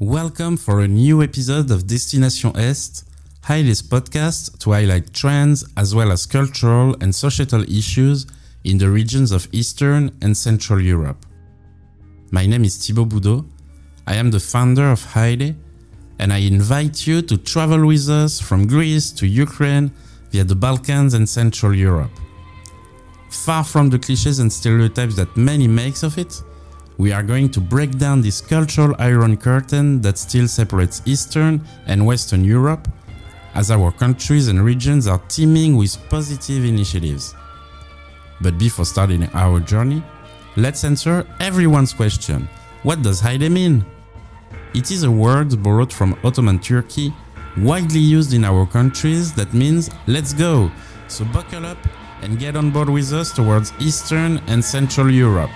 Welcome for a new episode of Destination Est, Hajde's podcast to highlight trends as well as cultural and societal issues in the regions of Eastern and Central Europe. My name is Thibaut Boudot. I am the founder of Hajde, and I invite you to travel with us from Greece to Ukraine via the Balkans and Central Europe. Far from the cliches and stereotypes that many makes of it, we are going to break down this cultural iron curtain that still separates Eastern and Western Europe, as our countries and regions are teeming with positive initiatives. But before starting our journey, let's answer everyone's question What does Hajde mean? It is a word borrowed from Ottoman Turkey, widely used in our countries that means let's go. So buckle up and get on board with us towards Eastern and Central Europe.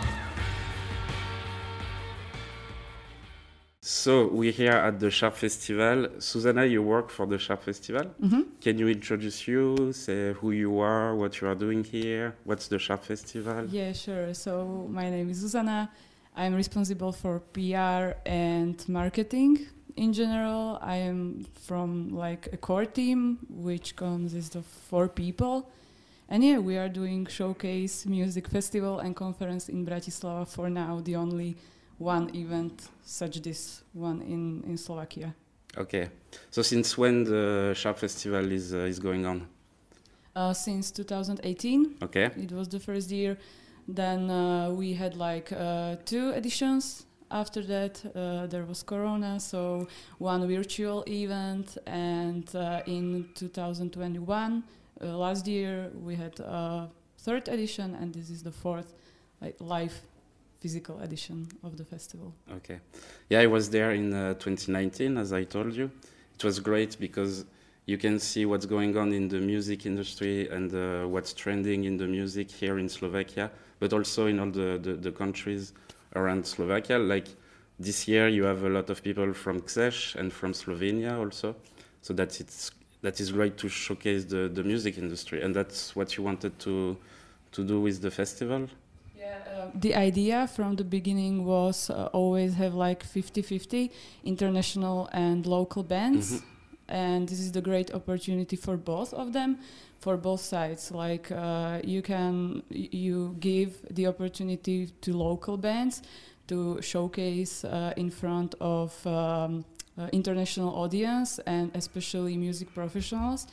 So we're here at the Sharpe Festival. Zuzana, you work for the Sharpe Festival. Mhm. Can you introduce you, say who you are, what you are doing here, what's the Sharpe Festival? Yeah, sure. So my name is Zuzana. I'm responsible for PR and marketing in general. I am from like a core team which consists of four people. And yeah, we are doing showcase music festival and conference in Bratislava for now, the only one event such this one in, in Slovakia. Okay. So since when the Sharpe Festival is uh, is going on? Uh, since 2018, Okay. It was the first year. Then uh, we had like uh, two editions. After that, uh, there was Corona, so one virtual event. And uh, in 2021, uh, last year, we had a third edition, and this is the fourth live physical edition of the festival. Okay. Yeah, I was there in uh, 2019, as I told you. It was great because you can see what's going on in the music industry and uh, what's trending in the music here in Slovakia, but also in all the, the, the countries around Slovakia. Like this year, you have a lot of people from Czech and from Slovenia also. So that it's that is great to showcase the, the music industry, and that's what you wanted to to do with the festival. Yeah, uh, the idea from the beginning was uh, always have like 50-50 international and local bands. Mhm. And this is the great opportunity for both of them, for both sides. Like uh, you can you give the opportunity to local bands to showcase uh, in front of um, uh, international audience and especially music professionals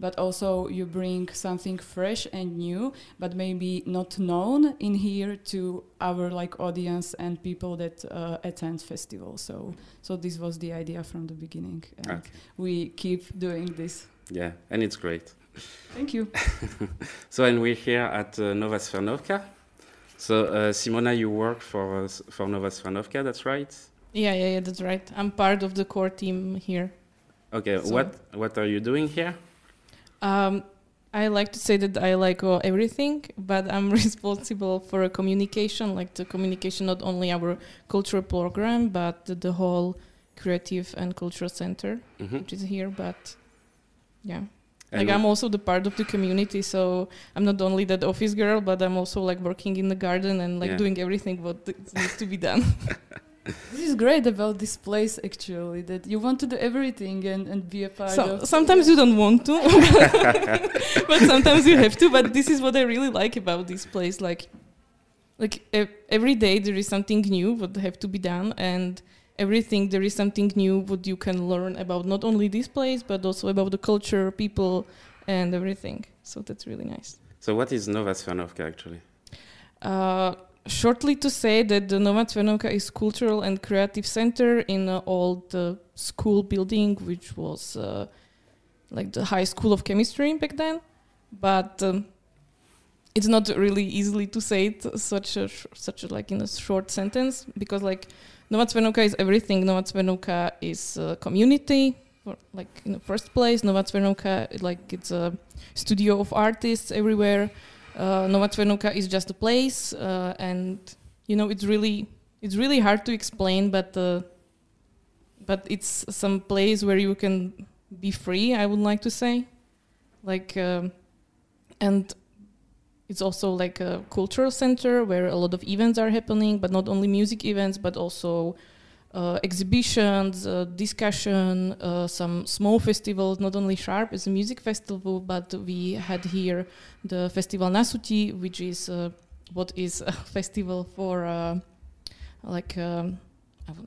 but also you bring something fresh and new but maybe not known in here to our like audience and people that uh, attend festival so so this was the idea from the beginning and Okay. we keep doing this Yeah, and it's great. thank you So, and we're here at uh, Nova Cvernovka. So, uh, Simona, you work for uh, for Nova Cvernovka, that's right? Yeah, yeah, yeah, that's right. I'm part of the core team here. Okay, So- what what are you doing here? Um, I like to say that I like uh, everything, but I'm responsible for a communication, like the communication, not only our cultural program, but the, the whole creative and cultural center, Mhm. which is here. But yeah, And like I'm also the part of the community, so I'm not only that office girl, but I'm also like working in the garden and like Yeah. doing everything what needs to be done. this is great about this place actually that you want to do everything and, and be a part So, of sometimes you don't want to, but sometimes you have to. But this is what I really like about this place. Like, like ev- every day there is something new what have to be done, and everything there is something new what you can learn about not only this place but also about the culture, people, and everything. So that's really nice. so, what is Nova Cvernovka actually? Uh, shortly to say that the Nova Cvernovka is cultural and creative center in old uh, school building, which was uh, like the high school of chemistry back then. But um, it's not really easily to say it such a such a, like in a short sentence because like Nova Cvernovka is everything. Nova Cvernovka is a community. For, like in the first place, Nova Cvernovka, like it's a studio of artists everywhere uh, Nova Cvernovka is just a place, uh, and you know it's really it's really hard to explain, but uh, but it's some place where you can be free. I would like to say, like, um, and it's also like a cultural center where a lot of events are happening, but not only music events, but also exhibitions, uh, discussion, uh, some small festivals, not only Sharpe as a music festival, but we had here the Festival Nasuti, which is uh, what is a festival for uh, like um,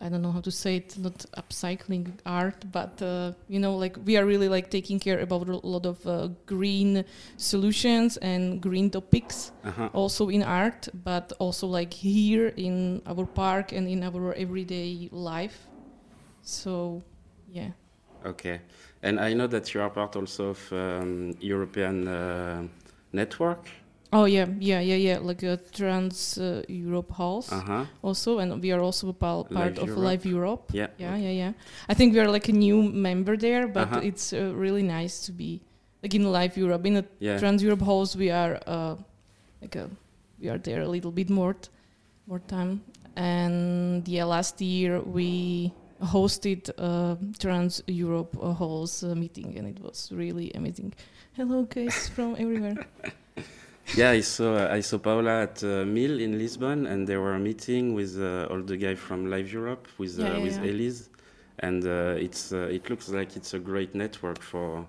I don't know how to say it, not upcycling art, but uh, you know, like we are really like taking care about a lot of uh, green solutions and green topics Uh-huh. also in art, but also like here in our park and in our everyday life. So, yeah. Okay. And I know that you are part also of um, European uh, network. Oh yeah, yeah, yeah, yeah. Like a Trans uh, Europe Halls Uh-huh. also, and we are also part Live of Europe. Live Europe. Yeah. Yeah, yeah, yeah. I think we are like a new member there, but Uh-huh. it's uh, really nice to be like in Live Europe. In a Yeah. Trans Europe Halls, we are uh, like a, we are there a little bit more, t- more time. And yeah, last year we hosted a Trans Europe uh, Halls uh, meeting, and it was really amazing. Hello, guys from everywhere. Yeah, I saw I saw Paula at uh, Mill in Lisbon, and they were meeting with uh, all the guys from Live Europe with uh, Yeah, yeah, with yeah. Elise, and uh, it's uh, it looks like it's a great network for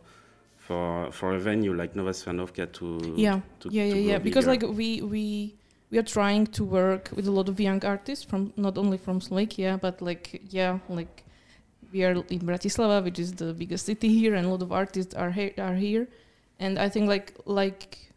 for for a venue like Nova Cvernovka to yeah. to, yeah yeah yeah. Because like we we we are trying to work with a lot of young artists from not only from Slovakia but like yeah like we are in Bratislava which is the biggest city here and a lot of artists are he- are here. And I think like like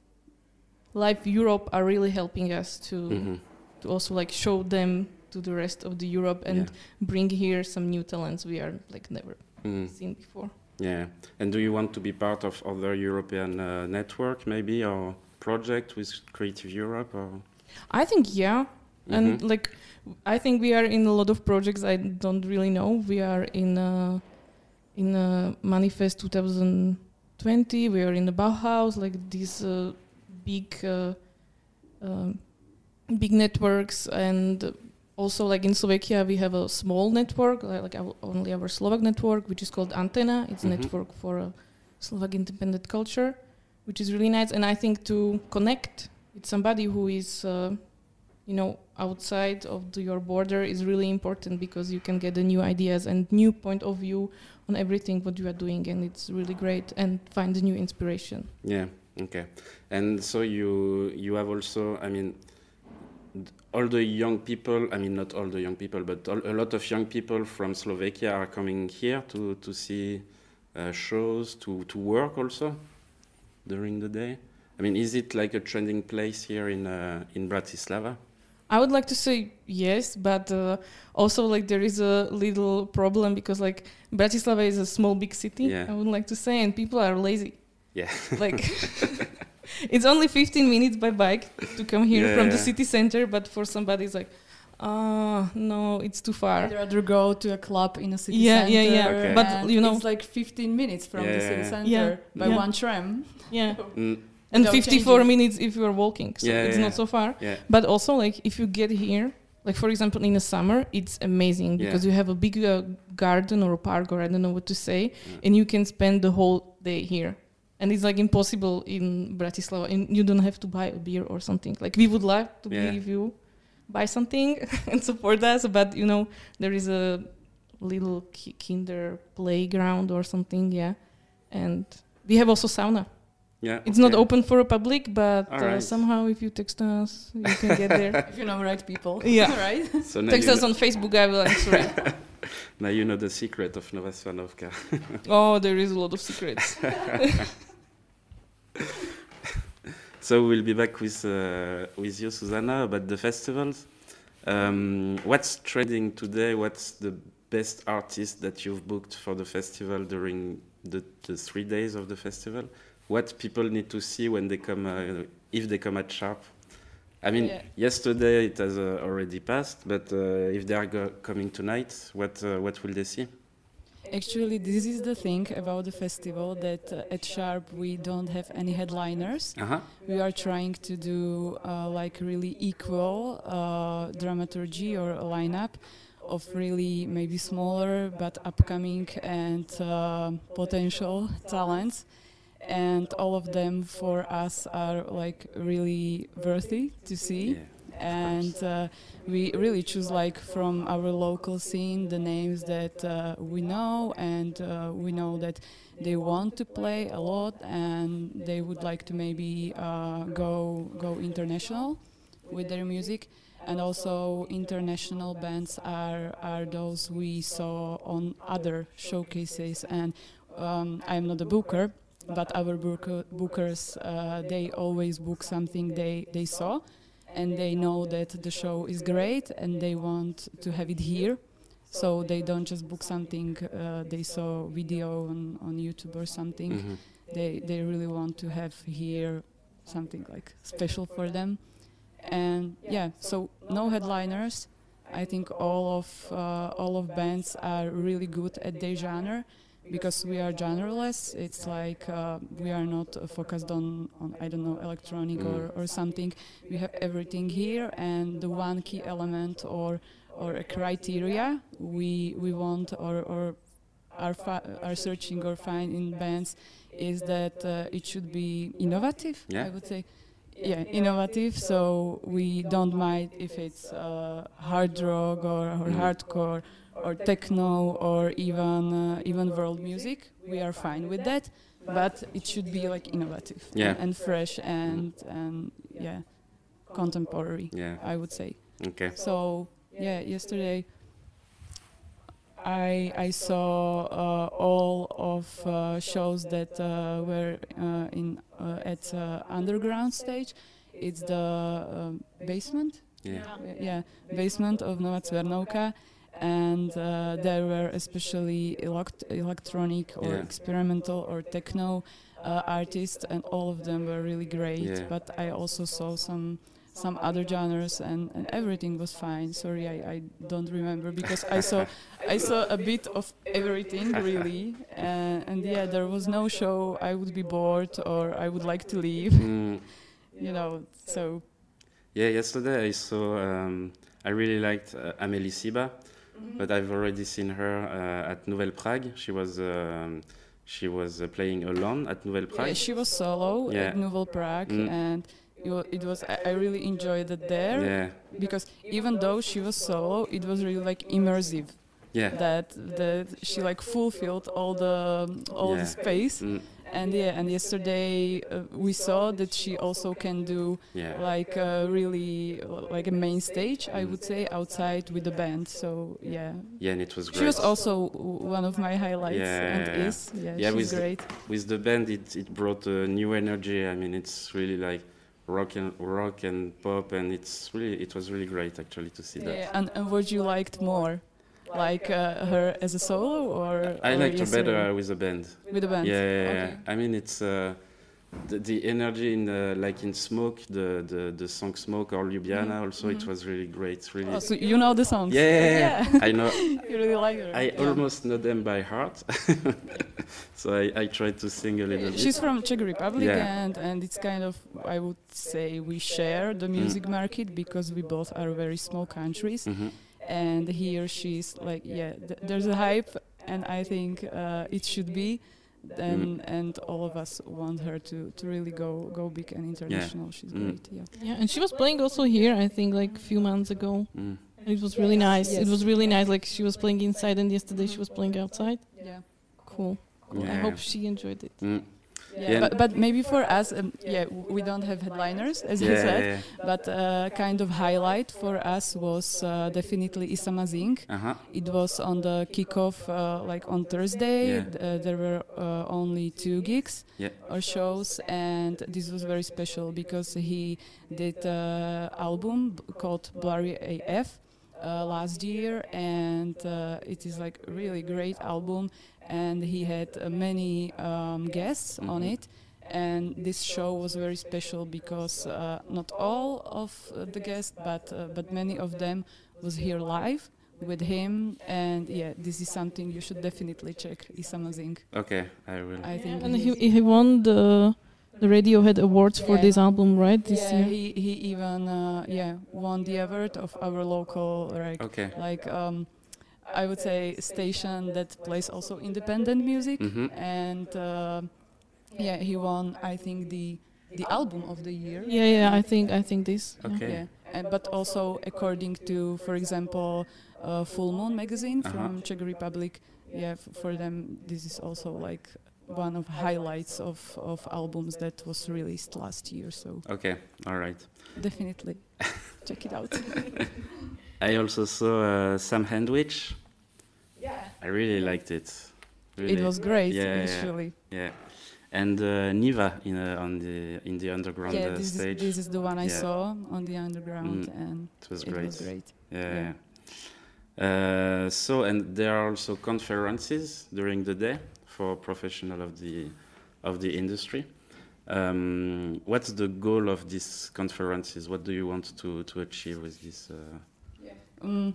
Live Europe are really helping us to Mhm. to also like show them to the rest of the Europe and Yeah. bring here some new talents we are like never Mm. seen before. Yeah. And do you want to be part of other European uh, network maybe or project with Creative Europe or? I think yeah, and Mhm. like I think we are in a lot of projects I don't really know. We are in uh, in uh, Manifest 2020. We are in the Bauhaus, like these uh, big uh, um, big networks, and also like in Slovakia we have a small network, like, like our, only our Slovak network, which is called Antena. It's a Mhm. network for uh, Slovak independent culture, which is really nice. And I think to connect with somebody who is uh, you know outside of the, your border is really important because you can get the new ideas and new point of view on everything what you are doing and it's really great and find a new inspiration Yeah. Okay. And so you you have also, I mean, all the young people. I mean, not all the young people, but all, a lot of young people from Slovakia are coming here to to see uh, shows, to to work also during the day. I mean, is it like a trending place here in uh, in Bratislava? i would like to say yes but uh, also like there is a little problem because like bratislava is a small big city Yeah. i would like to say and people are lazy Yeah. like it's only 15 minutes by bike to come here from the city center but for somebody it's like ah no it's too far I'd rather go to a club in a city Yeah, center. yeah, yeah. Okay. But, you know- it's like 15 minutes from the city center Yeah, by yeah. one tram. yeah Mm, and Without 54 changing. minutes if you are walking so Yeah, it's yeah, not so far yeah. but also like if you get here like for example in the summer it's amazing Yeah. because you have a big uh, garden or a park or i don't know what to say Yeah. and you can spend the whole day here and it's like impossible in bratislava and you don't have to buy a beer or something like we would love to Yeah. give you buy something and support us but you know there is a little ki- kinder playground or something yeah and we have also sauna Yeah. it's not open for a public, but uh, Alright. somehow if you text us, you can get there. If you know the right people. Yeah. right? So text us know, on Facebook, I will answer it. now you know the secret of Nova Cvernovka. Oh, there is a lot of secrets. So we'll be back with uh, with you, Zuzana, about the festivals. Um, what's trending today? What's the best artist that you've booked for the festival during the, the three days of the festival? What people need to see when they come, uh, if they come at Sharpe? I mean, Yeah. yesterday it has uh, already passed, but uh, if they are go- coming tonight, what uh, what will they see? Actually, this is the thing about the festival that uh, at Sharpe we don't have any headliners. Uh huh. We are trying to do uh, like really equal uh, dramaturgy or a lineup of really maybe smaller but upcoming and uh, potential talents. And all of them for us are like really worthy to see. Yeah. And uh, we really choose like from our local scene the names that uh, we know and uh, we know that they want to play a lot and they would like to maybe uh, go go international with their music. And also international bands are are those we saw on other showcases. And um, I'm not a booker but our booker, bookers uh, they always book something they they saw and they know that the show is great and they want to have it here. So they don't just book something uh, they saw video on, on youtube or something. Mhm. they they really want to have here something like special for them. And yeah so no headliners. I think all of uh, all of bands are really good at their genre because we are generalists. it's like uh, we are not uh, focused on, on i don't know electronic Mm. or, or something we have everything here and the one key element or or a criteria we we want or or are are searching or find in bands is that uh, it should be innovative Yeah. i would say yeah innovative so we don't mind if it's uh, hard rock or, or Mm. hardcore or techno or even uh, even world music we are fine with that but it should be like innovative Yeah. and, fresh and and yeah contemporary Yeah. i would say Okay. so yeah yesterday i i saw uh, all of uh, shows that uh, were uh, in uh, at uh, underground stage it's the basement Yeah. yeah, basement of Nova Cvernovka. And uh, there were especially elect- electronic or Yeah. experimental or techno uh, artists, and all of them were really great. Yeah. But I also saw some some other genres, and, and everything was fine. Sorry, I, I don't remember because I saw I saw a bit of everything really, uh, and yeah, there was no show I would be bored or I would like to leave. Mm. You know, so Yeah, yesterday I saw. Um, I really liked uh, Amélie Siba, but I've already seen her uh, at Nouvelle Prague. She was um, she was uh, playing alone at Nouvelle Prague. Yeah, she was solo Yeah. at Nouvelle Prague, Mm. and it was I I really enjoyed it there yeah, because even though she was solo, it was really like immersive. yeah, That that she like fulfilled all the all Yeah. the space, mm, and yeah, and yesterday uh, we saw that she also can do yeah. like uh, really like a main stage, I Mm. would say, outside with the band. So yeah, Yeah, and it was great. she was also one of my highlights Yeah, and yeah, is yeah, Yeah, she's with- great. With the band, it it brought a new energy. I mean, it's really like rock and rock and pop, and it's really it was really great actually to see that. Yeah, and, and what you liked more, like uh, her as a solo or? I or liked her better with a band. with the band. Yeah, yeah, yeah. Okay. I mean, it's uh, the, the energy in the, like in Smoke, the the the song Smoke or Ljubljana. Mhm, Also, it mhm. was really great. Really. Oh, so you know the songs? Yeah, yeah. I know. you really like her. I almost know them by heart. so I, I tried to sing a little bit. She's bit. from Czech Republic, and and it's kind of I would say we share the Mm. music market because we both are very small countries, Mhm. And he or she's like yeah, th- there's a hype, and I think uh, it should be. And and all of us want her to, to really go go big and international. She's Mm. great. Yeah. Yeah, and she was playing also here, I think, like a few months ago. Mm. And it was really nice. Yes. It was really nice. Like she was playing inside, and yesterday she was playing outside. Yeah. Cool. cool. I hope she enjoyed it. Yeah, Yeah. But, but maybe for us, um, yeah, we don't have headliners, as Yeah, you said. yeah, But uh, kind of highlight for us was uh, definitely Isama Zing. yeah. Uh-huh. It was on the kickoff, uh, like on Thursday. Yeah. Uh, there were uh, only two gigs Yeah. or shows, and this was very special because he did an album called Blurry AF. Uh, last year, and uh, it is like really great album. And he had uh, many um, guests on Mhm. it, and this show was very special because uh, not all of uh, the guests, but uh, but many of them was here live with him. And yeah, this is something you should definitely check. It's amazing. Okay, I will. I think. And he, he won the the Radiohead awards for this album, right? This yeah, year. he he even uh, yeah won the award of our local like Okay. like um, I would say station that plays also independent music Mhm. and uh, yeah he won I think the the album of the year Yeah, yeah. I think I think this. Okay. yeah and, but also according to, for example, uh, Full Moon magazine Uh-huh. from Czech Republic. Yeah, f- for them this is also like one of highlights of, of albums that was released last year. So Okay, all right. definitely check it out. I also saw uh, Sam Handwich. Yeah, I really liked it. it was great Yeah, yeah. actually. Yeah, and uh, Niva in uh, on the in the underground Yeah, uh, this is, stage. this is the one I Yeah. saw on the underground, Mm, and it was great. it was great. Yeah. Yeah. yeah. Uh, so and there are also conferences during the day for professional of the of the industry. Um, what's the goal of these conferences? What do you want to to achieve with this? Uh, Mm,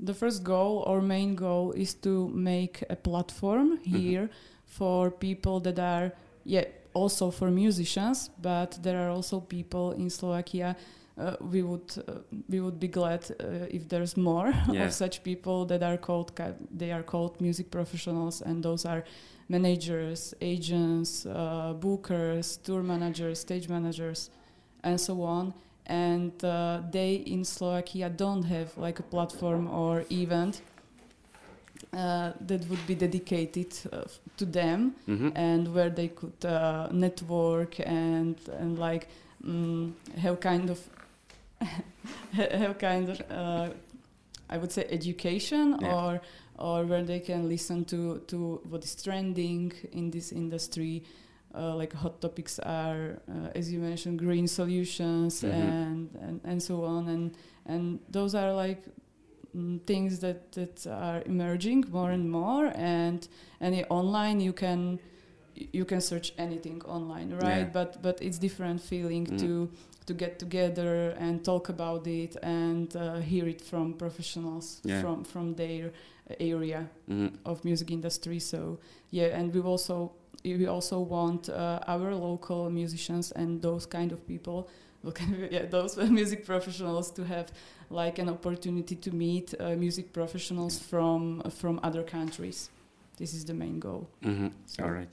the first goal or main goal is to make a platform here for people that are yeah also for musicians but there are also people in Slovakia uh, we would uh, we would be glad uh, if there's more Yeah. of such people that are called ca- they are called music professionals and those are managers agents uh, bookers tour managers stage managers and so on and uh, they in Slovakia don't have like a platform or event uh, that would be dedicated uh, to them mhm. and where they could uh, network and and like mm, have kind of have kind of uh, I would say education Yeah. or or where they can listen to to what is trending in this industry. Uh, like hot topics are, uh, as you mentioned, green solutions Mhm. and, and and so on, and and those are like mm, things that that are emerging more and more. And and online you can you can search anything online, right? Yeah. But but it's different feeling Mm. to to get together and talk about it and uh, hear it from professionals Yeah. from from their area Mhm. of music industry. So yeah, and we've also we also want uh, our local musicians and those kind of people, well, kind of, yeah, those music professionals to have like an opportunity to meet uh, music professionals from from other countries. This is the main goal. Mhm. So- All right,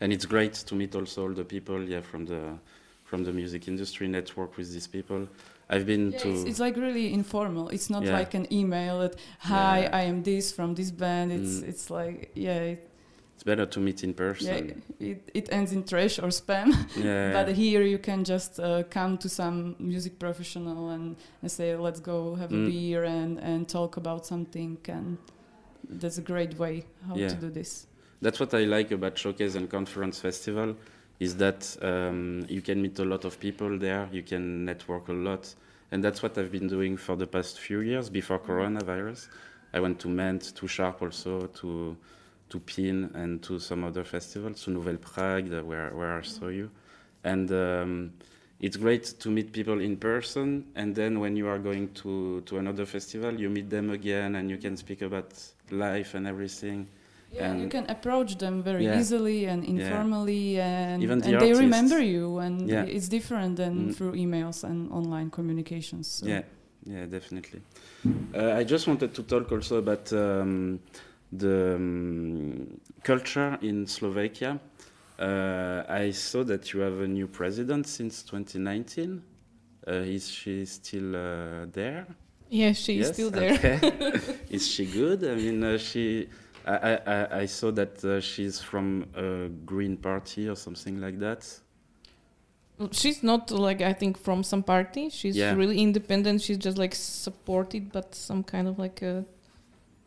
and it's great to meet also all the people, yeah, from the from the music industry, network with these people. I've been Yeah, to it's, it's like really informal. It's not Yeah. like an email that hi, Yeah. I am this from this band. It's Mm. it's like yeah, it, better to meet in yeah, person. it, it ends in trash or spam. Yeah, But here you can just uh, come to some music professional and, and say, let's go have a Mm. beer and, and talk about something. And that's a great way how Yeah. to do this. That's what I like about Showcase and Conference Festival, is that um, you can meet a lot of people there, you can network a lot, and that's what I've been doing for the past few years before coronavirus. I went to Ment, to Sharpe also, to to Pin, and to some other festivals, to Nouvelle Prague, where where I saw you, and. Um, it's great to meet people in person, and then when you are going to, to another festival, you meet them again, and you can speak about life and everything. Yeah, you can approach them very Yeah. easily and informally, and, Even the and they remember you. And Yeah. it's different than Mm. through emails and online communications. So. Yeah, yeah, definitely. Uh, I just wanted to talk also about um, the um, culture in Slovakia. Uh, I saw that you have a new president since 2019. Uh, is she still uh, there? Yeah, she Yes? still there. Okay. is she good? I mean, uh, she. I, I, I- saw that uh, she's from a Green Party or something like that. She's not like I think from some party. She's Yeah. really independent. She's just like supported, but some kind of like uh,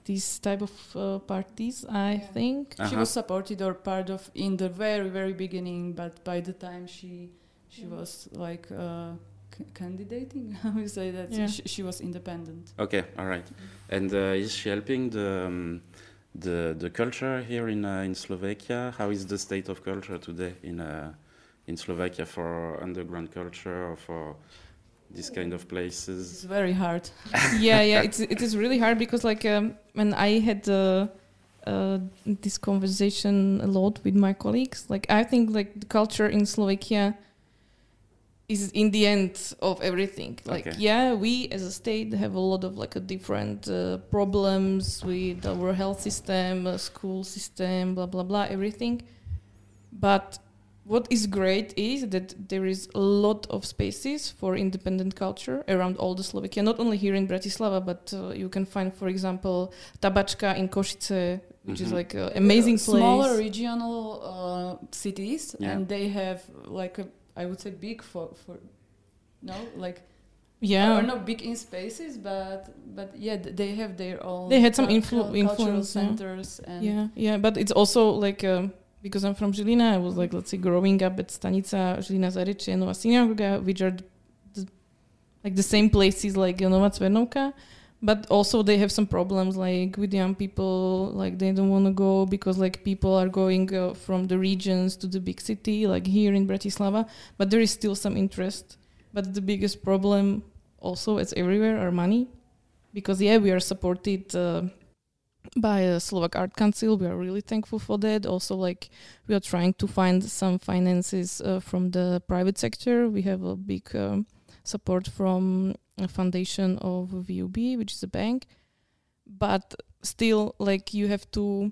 these type of uh, parties. I Yeah. think. She Uh-huh. was supported or part of in the very very beginning, but by the time she she was like uh, c- candidating, how you say that Yeah. she, she was independent. Okay, all right. And uh, is she helping the um, the the culture here in uh, in Slovakia? How is the state of culture today in uh, in Slovakia for underground culture or for these kind of places? It's very hard. yeah, yeah. It's it is really hard because like um, when I had uh, uh, this conversation a lot with my colleagues, like I think like the culture in Slovakia is in the end of everything. Like Okay. yeah, we as a state have a lot of like a different uh, problems with our health system, uh, school system, blah blah blah, everything. But what is great is that there is a lot of spaces for independent culture around all the Slovakia, not only here in Bratislava, but uh, you can find, for example, Tabačka in Košice, which is Mhm. like an amazing place. Smaller regional uh, cities, Yeah. and they have like a, I would say big for for, no, like yeah, or not big in spaces, but but yeah, they have their own. They had some cul- influ- cultural influence, yeah. centers and yeah, yeah, but it's also like um, because I'm from Žilina, I was like let's say growing up at Stanica, Žilina Zarečie, Nova Synagoga, which are like the same places like Nova Cvernovka, but also they have some problems like with young people, like they don't want to go because like people are going uh, from the regions to the big city, like here in Bratislava, but there is still some interest. But the biggest problem also, it's everywhere, are money, because yeah, we are supported. Uh, by a Slovak Art Council. We are really thankful for that. Also, like we are trying to find some finances uh, from the private sector. We have a big um, support from a foundation of VUB, which is a bank. But still, like you have to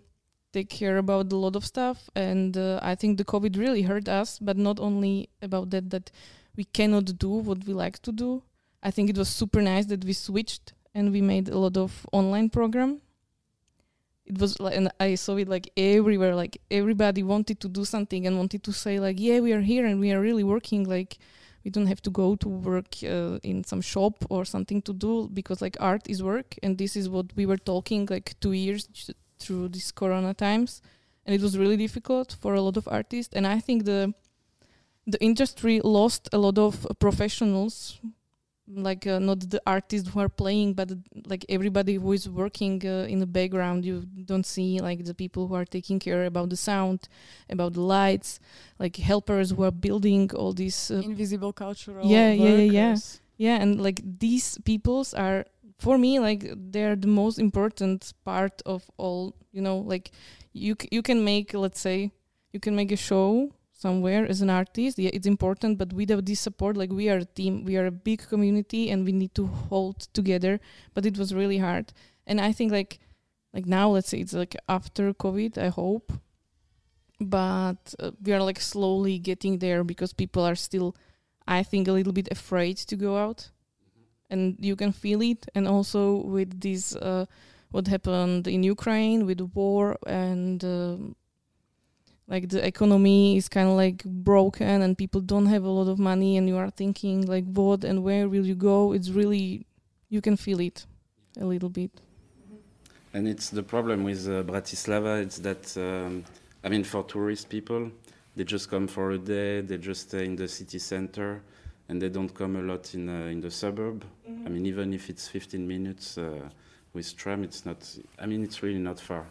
take care about a lot of stuff, and uh, I think the COVID really hurt us. But not only about that, that we cannot do what we like to do. I think it was super nice that we switched and we made a lot of online program it was like and i saw it like everywhere like everybody wanted to do something and wanted to say like yeah we are here and we are really working like we don't have to go to work uh, in some shop or something to do because like art is work. And this is what we were talking like two years through these corona times. And it was really difficult for a lot of artists. And i think the the industry lost a lot of professionals like uh, not the artists who are playing but like everybody who is working uh, in the background you don't see like the people who are taking care about the sound about the lights like helpers who are building all these uh, invisible cultural Yeah, yeah, yeah, yeah. yeah and like these peoples are for me like they're the most important part of all you know like you c- you can make let's say you can make a show somewhere as an artist yeah it's important but without this support like we are a team we are a big community and we need to hold together but it was really hard. And i think like like now let's say it's like after covid i hope but uh, we are like slowly getting there because people are still i think a little bit afraid to go out. And you can feel it and also with this uh, what happened in ukraine with the war and um, like the economy is kind of like broken and people don't have a lot of money and you are thinking like what and where will you go it's really you can feel it a little bit And it's the problem with uh, Bratislava. It's that um, I mean, for tourist people, they just come for a day. They just stay in the city center, and they don't come a lot in uh, in the suburb. I mean, even if it's 15 minutes uh, with tram, it's not. I mean, it's really not far.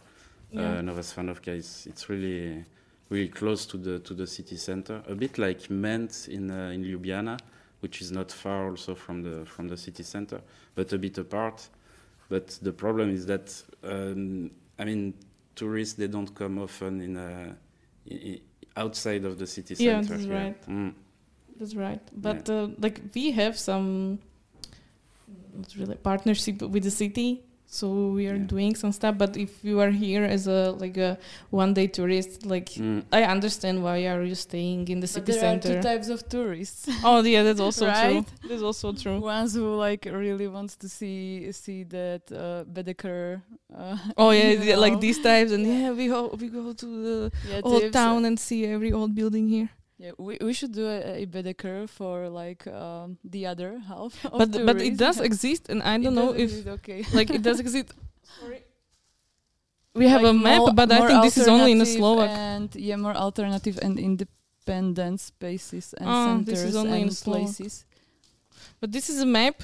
Yeah. Uh, Nova Cvernovka is it's really really close to the to the city center. A bit like Ment in uh, in Ljubljana, which is not far also from the from the city center, but a bit apart. But the problem is that um, I mean, tourists they don't come often in, uh, i i outside of the city Yeah, center. that's right. Mm. That's right. But uh, like we have some it's really partnership with the city. So we are Yeah. doing some stuff. But if you are here as a like a one day tourist, like Mm. I understand why are you staying in the But city there center. are two types of tourists. oh yeah, that's also Right? true. That's also true. Ones who like really wants to see see that uh, Baedeker. Uh, Oh yeah, you yeah, like these types, and Yeah. yeah, we go we go to the yeah, old town and see every old building here. Yeah, we, we should do a, a Baedeker for like um, the other half. Of But but it does exist, and I don't know if okay. like it does exist. Sorry. We have Like a map, but I think this is only in the alternative Slovak. And yeah, more alternative and independent spaces and Oh, centers this is only in and Slovak. places. But this is a map,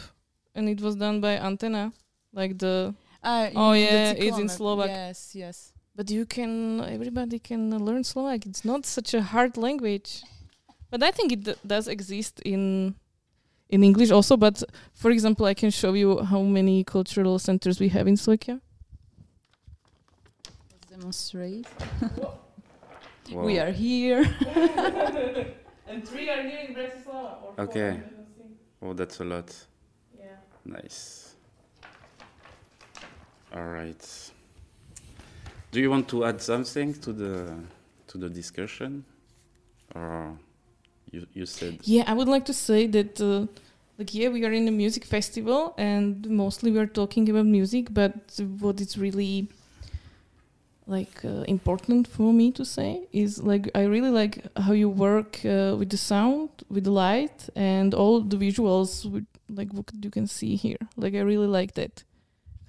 and it was done by Antenna, like the. Ah, Oh, the yeah, it's in cyclomap. Slovak. Yes, yes. But you can, everybody can learn Slovak. It's not such a hard language. But I think it d- does exist in in English also. But for example, I can show you how many cultural centers we have in Slovakia. Let's demonstrate. Wow. We are here. and three are here in Bratislava. Okay. Oh, that's a lot. Yeah. Nice. All right. Do you want to add something to the to the discussion? or you you said Yeah, I would like to say that, uh, like, yeah, we are in a music festival and mostly we are talking about music, but what is really like uh, important for me to say is like I really like how you work uh, with the sound, with the light, and all the visuals, with, like what you can see here. Like I really like that.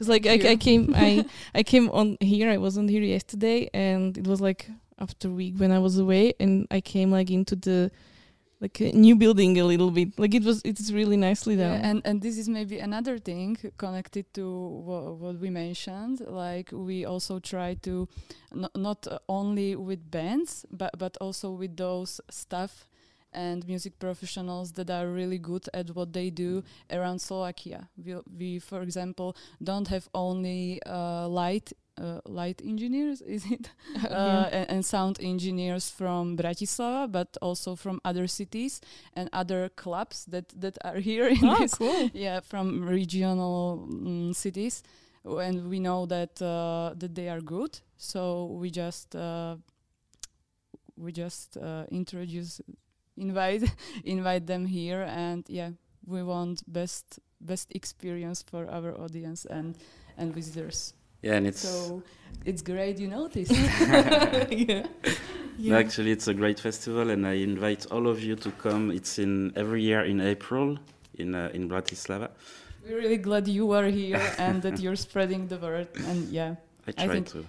Cause like I, I came I I came on here. I wasn't here yesterday, and it was like after a week when I was away, and I came like into the like a new building a little bit. Like it was, it's really nicely done. Yeah, and and this is maybe another thing connected to wha- what we mentioned. Like we also try to not only with bands, but but also with those staff and music professionals that are really good at what they do around Slovakia. We, we for example, don't have only uh, light. Uh, light engineers is it uh, Yeah. and, and sound engineers from Bratislava, but also from other cities and other clubs that that are here in oh, this cool. yeah from regional mm, cities and we know that uh, that they are good so we just uh, we just uh, introduce invite invite them here and yeah we want best best experience for our audience and and visitors yeah, and it's so it's great you notice yeah. No, Actually, it's a great festival, and I invite all of you to come. It's in every year in April in uh, in Bratislava. we're really glad you are here and that you're spreading the word and yeah I I try think- to,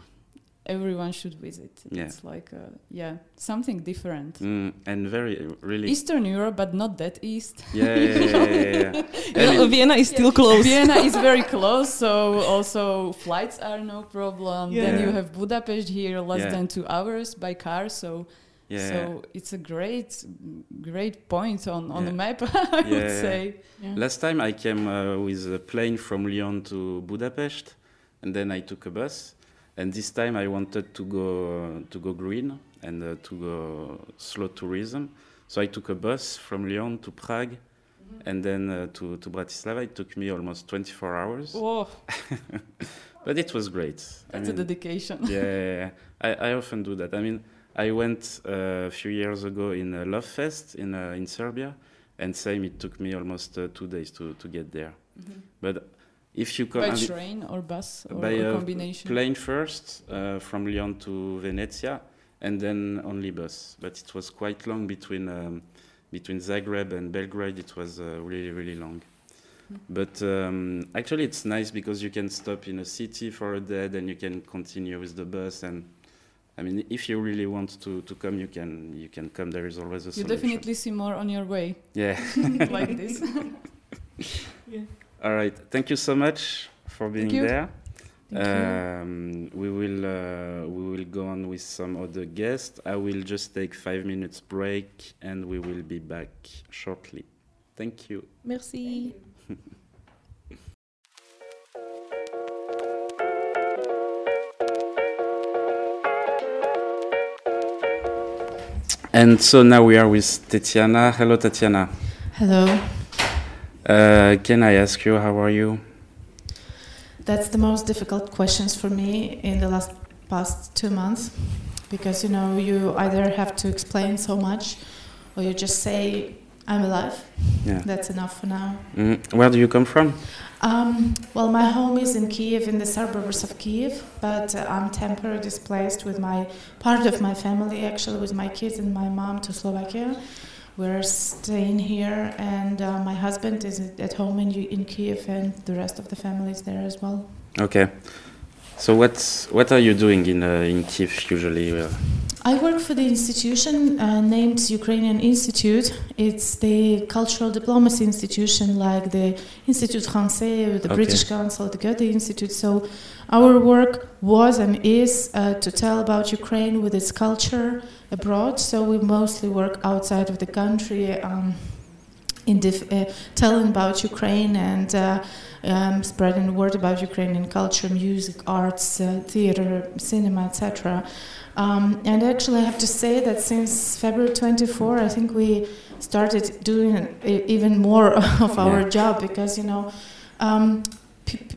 everyone should visit Yeah. it's like uh, yeah something different mm, and very really, Eastern Europe, but not that east. yeah, yeah, yeah, yeah, yeah, yeah. You know, mean- Vienna is still close. Vienna is very close, so also flights are no problem. Then you have Budapest here, less Yeah. than two hours by car. So, yeah. so it's a great, great point on on the map. I would Yeah. say. Yeah. Last time I came uh, with a plane from Lyon to Budapest, and then I took a bus. And this time I wanted to go to go green and uh, to go slow tourism. So I took a bus from Lyon to Prague, and then uh, to to Bratislava. It took me almost 24 hours, but it was great. I That's a dedication. yeah, yeah, yeah. I, I often do that. I mean, I went uh, a few years ago in a Love Fest in uh, in Serbia, and same. It took me almost uh, two days to to get there. But if you come By train or bus or, by a combination. plane first uh, from Lyon to Venezia, and then only bus. But it was quite long between um, between Zagreb and Belgrade. It was uh, really really long. Mm. But um, actually, it's nice because you can stop in a city for a day, then you can continue with the bus. And I mean, if you really want to, to come, you can you can come. There is always a you solution. definitely see more on your way Yeah. like this. All right. Thank you so much for being you. there. Thank you. Um, we will uh, we will go on with some other guests. I will just take five minutes break, and we will be back shortly. Thank you. merci. And so now we are with Tetyana. Hello, Tetyana. Hello. Uh, can I ask you how are you? That's the most difficult questions for me in the last past two months because you know you either have to explain so much or you just say I'm alive. Yeah. That's enough for now. Mm, where do you come from? Um, well, my home is in Kiev, in the suburbs of Kiev, but uh, I'm temporarily displaced with my part of my family, actually, with my kids and my mom to Slovakia. We're staying here, and uh, my husband is at home in, in Kiev, and the rest of the family is there as well. Okay. So what's what are you doing in uh, in Kiev usually? Uh, I work for the institution uh, named Ukrainian Institute. It's the cultural diplomacy institution, like the Institut Français, the Okay. British Council, the Goethe Institute. So, our work was and is uh, to tell about Ukraine with its culture abroad. So, we mostly work outside of the country. Um, in dif- uh, telling about Ukraine and uh, um, spreading word about Ukrainian culture, music, arts, uh, theater, cinema, etc. Um, and actually, I have to say that since February 24, I think we started doing even more of our Yeah. job because, you know, um,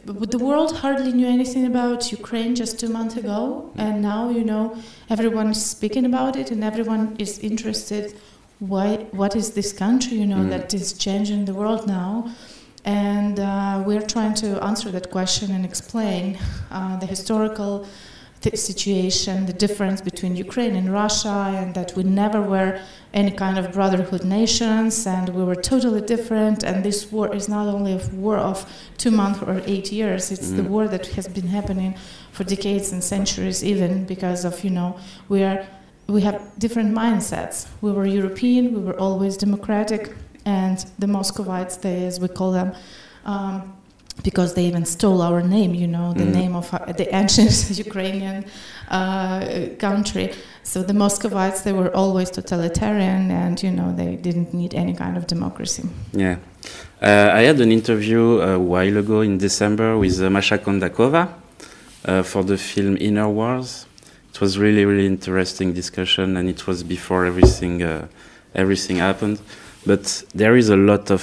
the world hardly knew anything about Ukraine just two months ago, and now you know everyone is speaking about it, and everyone is interested. Why? What is this country? You know mm. that is changing the world now, and uh, we're trying to answer that question and explain uh, the historical situation, the difference between Ukraine and Russia, and that we never were any kind of brotherhood nations, and we were totally different. And this war is not only a war of two months or eight years; it's mm. the war that has been happening for decades and centuries, even because of you know we are we have different mindsets. We were European, we were always democratic, and the Muscovites, they, as we call them. Um, because they even stole our name, you know, the mm. name of uh, the ancient Ukrainian uh, country. So the Muscovites, they were always totalitarian, and you know, they didn't need any kind of democracy. Yeah, uh, I had an interview a while ago in December with uh, Masha Kondakova uh, for the film Inner Wars. It was really, really interesting discussion, and it was before everything, uh, everything happened. But there is a lot of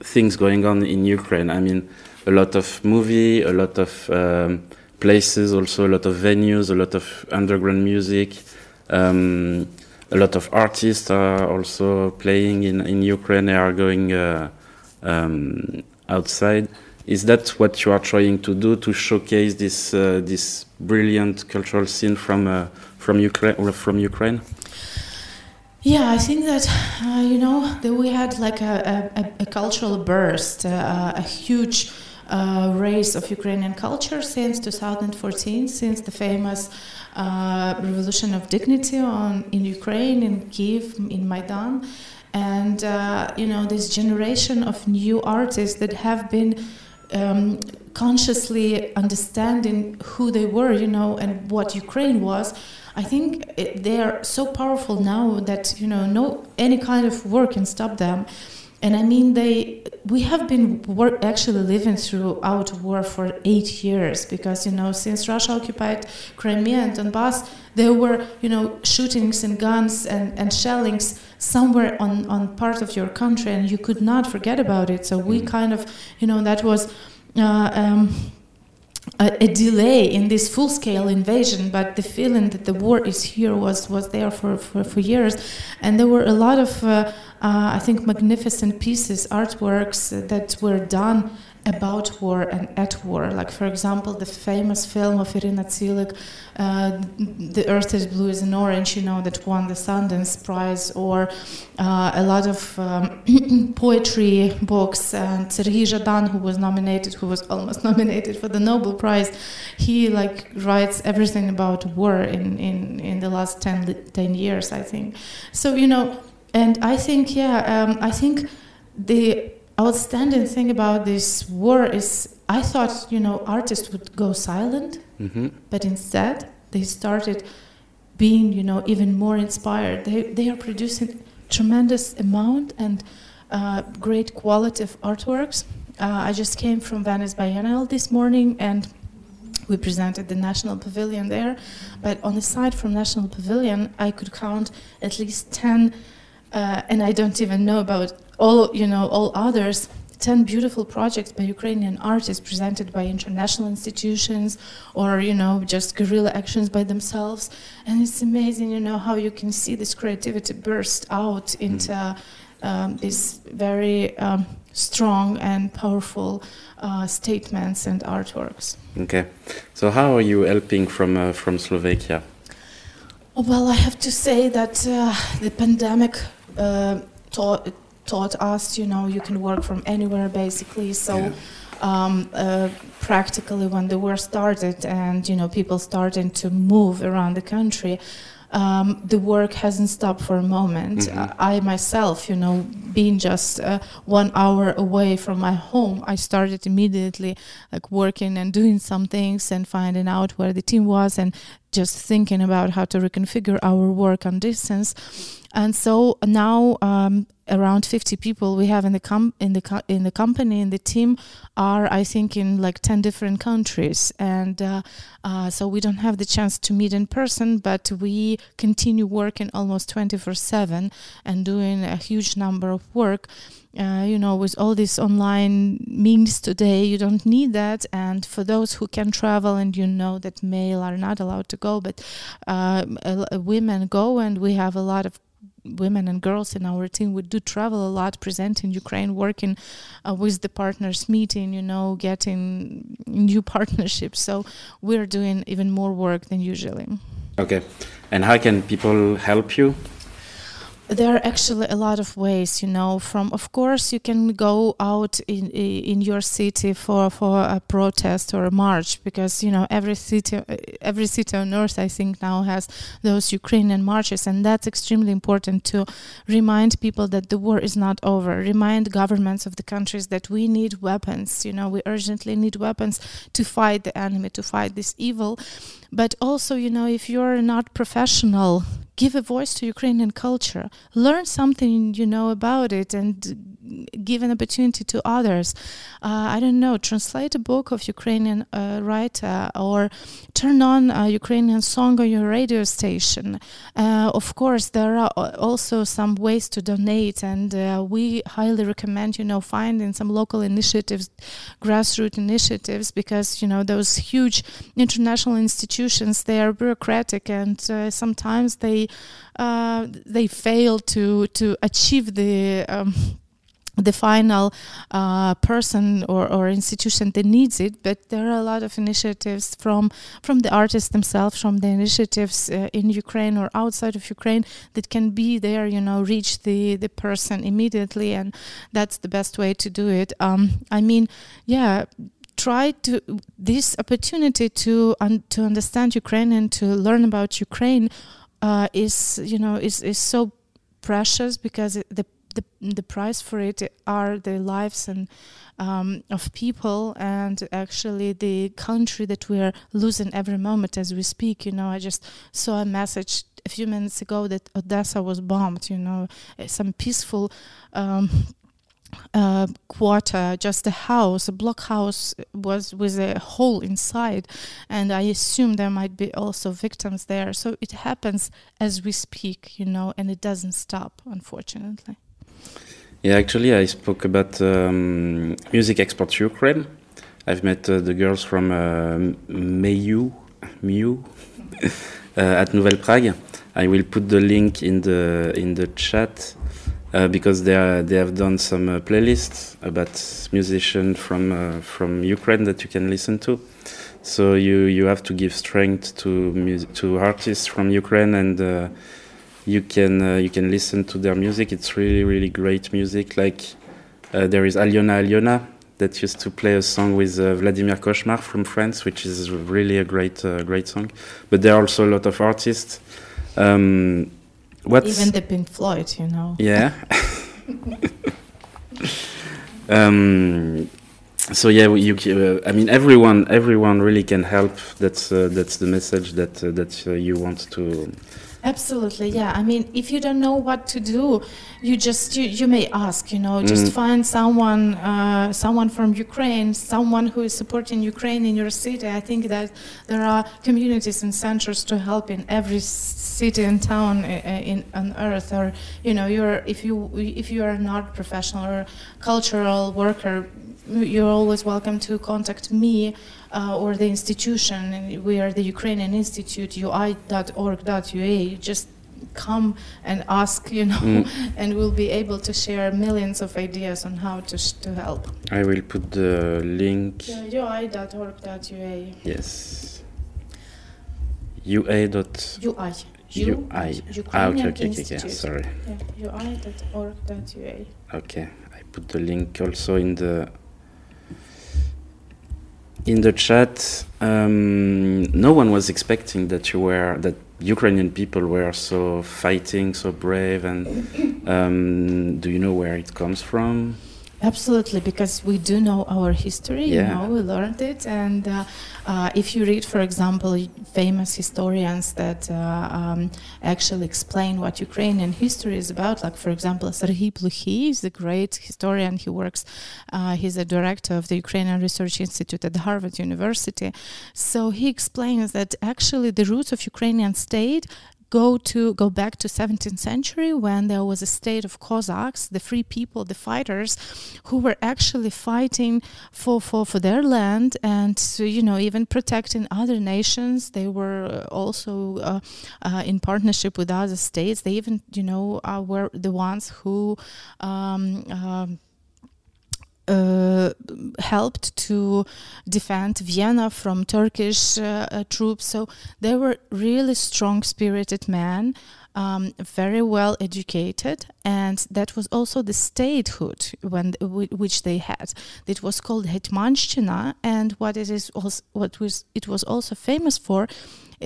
things going on in Ukraine. I mean a lot of movie, a lot of um, places, also a lot of venues, a lot of underground music. Um, a lot of artists are also playing in, in Ukraine. They are going uh, um, outside. Is that what you are trying to do to showcase this uh, this brilliant cultural scene from uh, from Ukraine from Ukraine? Yeah, I think that uh, you know that we had like a, a, a cultural burst, uh, a huge uh, race of Ukrainian culture since 2014, since the famous uh, Revolution of Dignity on, in Ukraine, in Kiev, in Maidan. And, uh, you know, this generation of new artists that have been um, consciously understanding who they were, you know, and what Ukraine was. I think it, they are so powerful now that you know no any kind of war can stop them. And I mean, they we have been work, actually living throughout war for eight years because you know since Russia occupied Crimea and Donbass, there were you know shootings and guns and, and shellings somewhere on, on part of your country, and you could not forget about it. So we mm. kind of you know that was. Uh, um, a, a, delay in this full-scale invasion, but the feeling that the war is here was was there for, for, for years, and there were a lot of uh, uh, I think, magnificent pieces, artworks that were done about war and at war. Like, for example, the famous film of Irina Tsilik, uh, The Earth is Blue as an Orange, you know, that won the Sundance Prize, or uh, a lot of um, poetry books. And Sergei Zhadan, who was nominated, who was almost nominated for the Nobel Prize, he like writes everything about war in, in, in the last 10, 10 years, I think. So, you know, and I think, yeah, um, I think the outstanding thing about this war is I thought, you know, artists would go silent, mm-hmm. but instead they started being, you know, even more inspired. They, they are producing tremendous amount and uh, great quality of artworks. Uh, I just came from Venice Biennale this morning and we presented the National Pavilion there. But on the side from National Pavilion, I could count at least 10 uh, and I don't even know about all you know all others. Ten beautiful projects by Ukrainian artists presented by international institutions, or you know just guerrilla actions by themselves, and it's amazing, you know how you can see this creativity burst out into um, these very um, strong and powerful uh, statements and artworks. Okay, so how are you helping from uh, from Slovakia? Well, I have to say that uh, the pandemic taught taught us, you know, you can work from anywhere basically. So. Yeah. Um, uh, practically when the war started and you know people starting to move around the country um, the work hasn't stopped for a moment. Mm-hmm. I myself, you know, being just uh, one hour away from my home, I started immediately like working and doing some things and finding out where the team was and just thinking about how to reconfigure our work on distance. And so now um, around 50 people we have in the com- in the co- in the company in the team are I think in like 10 different countries and uh, uh, so we don't have the chance to meet in person but we continue working almost 24/7 and doing a huge number of work uh, you know, with all these online means today, you don't need that. And for those who can travel, and you know that male are not allowed to go, but uh, women go, and we have a lot of women and girls in our team we do travel a lot presenting ukraine working uh, with the partners meeting you know getting new partnerships. So we're doing even more work than usually. Okay. And how can people help you there are actually a lot of ways you know from of course you can go out in in your city for for a protest or a march because you know every city every city on earth i think now has those ukrainian marches and that's extremely important to remind people that the war is not over. Remind governments of the countries that we need weapons you know we urgently need weapons to fight the enemy to fight this evil. But also you know if you're not professional give a voice to Ukrainian culture, learn something you know about it, and give an opportunity to others. Uh, I don't know, translate a book of Ukrainian uh, writer or turn on a Ukrainian song on your radio station. Uh, of course, there are also some ways to donate, and uh, we highly recommend, you know, finding some local initiatives, grassroots initiatives, because you know those huge international institutions they are bureaucratic and uh, sometimes they uh, they fail to to achieve the um, the final uh, person or, or institution that needs it. But there are a lot of initiatives from from the artists themselves from the initiatives uh, in Ukraine or outside of Ukraine that can be there you know reach the the person immediately and that's the best way to do it. Um, I mean yeah try to this opportunity to un, to understand Ukraine and to learn about Ukraine uh, is you know is is so precious because it, the the the price for it are the lives and um, of people and actually the country that we are losing every moment as we speak. You know, I just saw a message a few minutes ago that Odessa was bombed. You know, some peaceful. Um, uh, quarter, just a house, a block house was with a hole inside, and I assume there might be also victims there. So it happens as we speak, you know, and it doesn't stop, unfortunately. Yeah, actually, I spoke about um, music export Ukraine. I've met uh, the girls from uh, Miu, Miu uh, at Nouvelle Prague. I will put the link in the in the chat uh, because they are, they have done some uh, playlists about musicians from uh, from Ukraine that you can listen to. So you you have to give strength to to artists from Ukraine, and uh, you can uh, you can listen to their music. It's really really great music. Like there is Aliona Aliona that used to play a song with Vladimir Cauchemar from France, which is really a great great song. But there are also a lot of artists. Um, What's even the Pink Floyd, you know. Yeah. um, so yeah, you. Uh, I mean, everyone, everyone really can help. That's uh, that's the message that uh, that uh, you want to Absolutely, yeah. I mean, if you don't know what to do, you just you, you may ask. You know, just mm. find someone, uh, someone from Ukraine, someone who is supporting Ukraine in your city. I think that there are communities and centers to help in every city and town in, on earth. Or you know, you're if you if you are not professional or cultural worker, you're always welcome to contact me uh, or the institution. We are the Ukrainian Institute, ui.org.ua. Just come and ask, you know, mm. and we'll be able to share millions of ideas on how to, to help. I will put the link. Yeah, ui.org.ua. Yes. UA. Dot UI. UI. Ah, okay, okay, okay, okay, sorry. Yeah, ui.org.ua. Okay, I put the link also in the in the chat, um, no one was expecting that you were that Ukrainian people were so fighting, so brave. And um, do you know where it comes from? Absolutely, because we do know our history, Yeah. you know, we learned it. And uh, uh, if you read, for example, famous historians that uh, um, actually explain what Ukrainian history is about, like, for example, Serhiy Plokhy is a great historian. He works, uh, he's a director of the Ukrainian Research Institute at Harvard University. So he explains that actually the roots of Ukrainian state go to go back to 17th century when there was a state of Cossacks, the free people, the fighters, who were actually fighting for for, for their land and you know even protecting other nations. They were uh, also uh, uh, in partnership with other states. They even you know uh, were the ones who. Um, um, helped to defend Vienna from Turkish uh, uh, troops. So they were really strong spirited men, um, very well educated, and that was also the statehood when which they had. It was called Hetmanshchina, and what it is was what was it was also famous for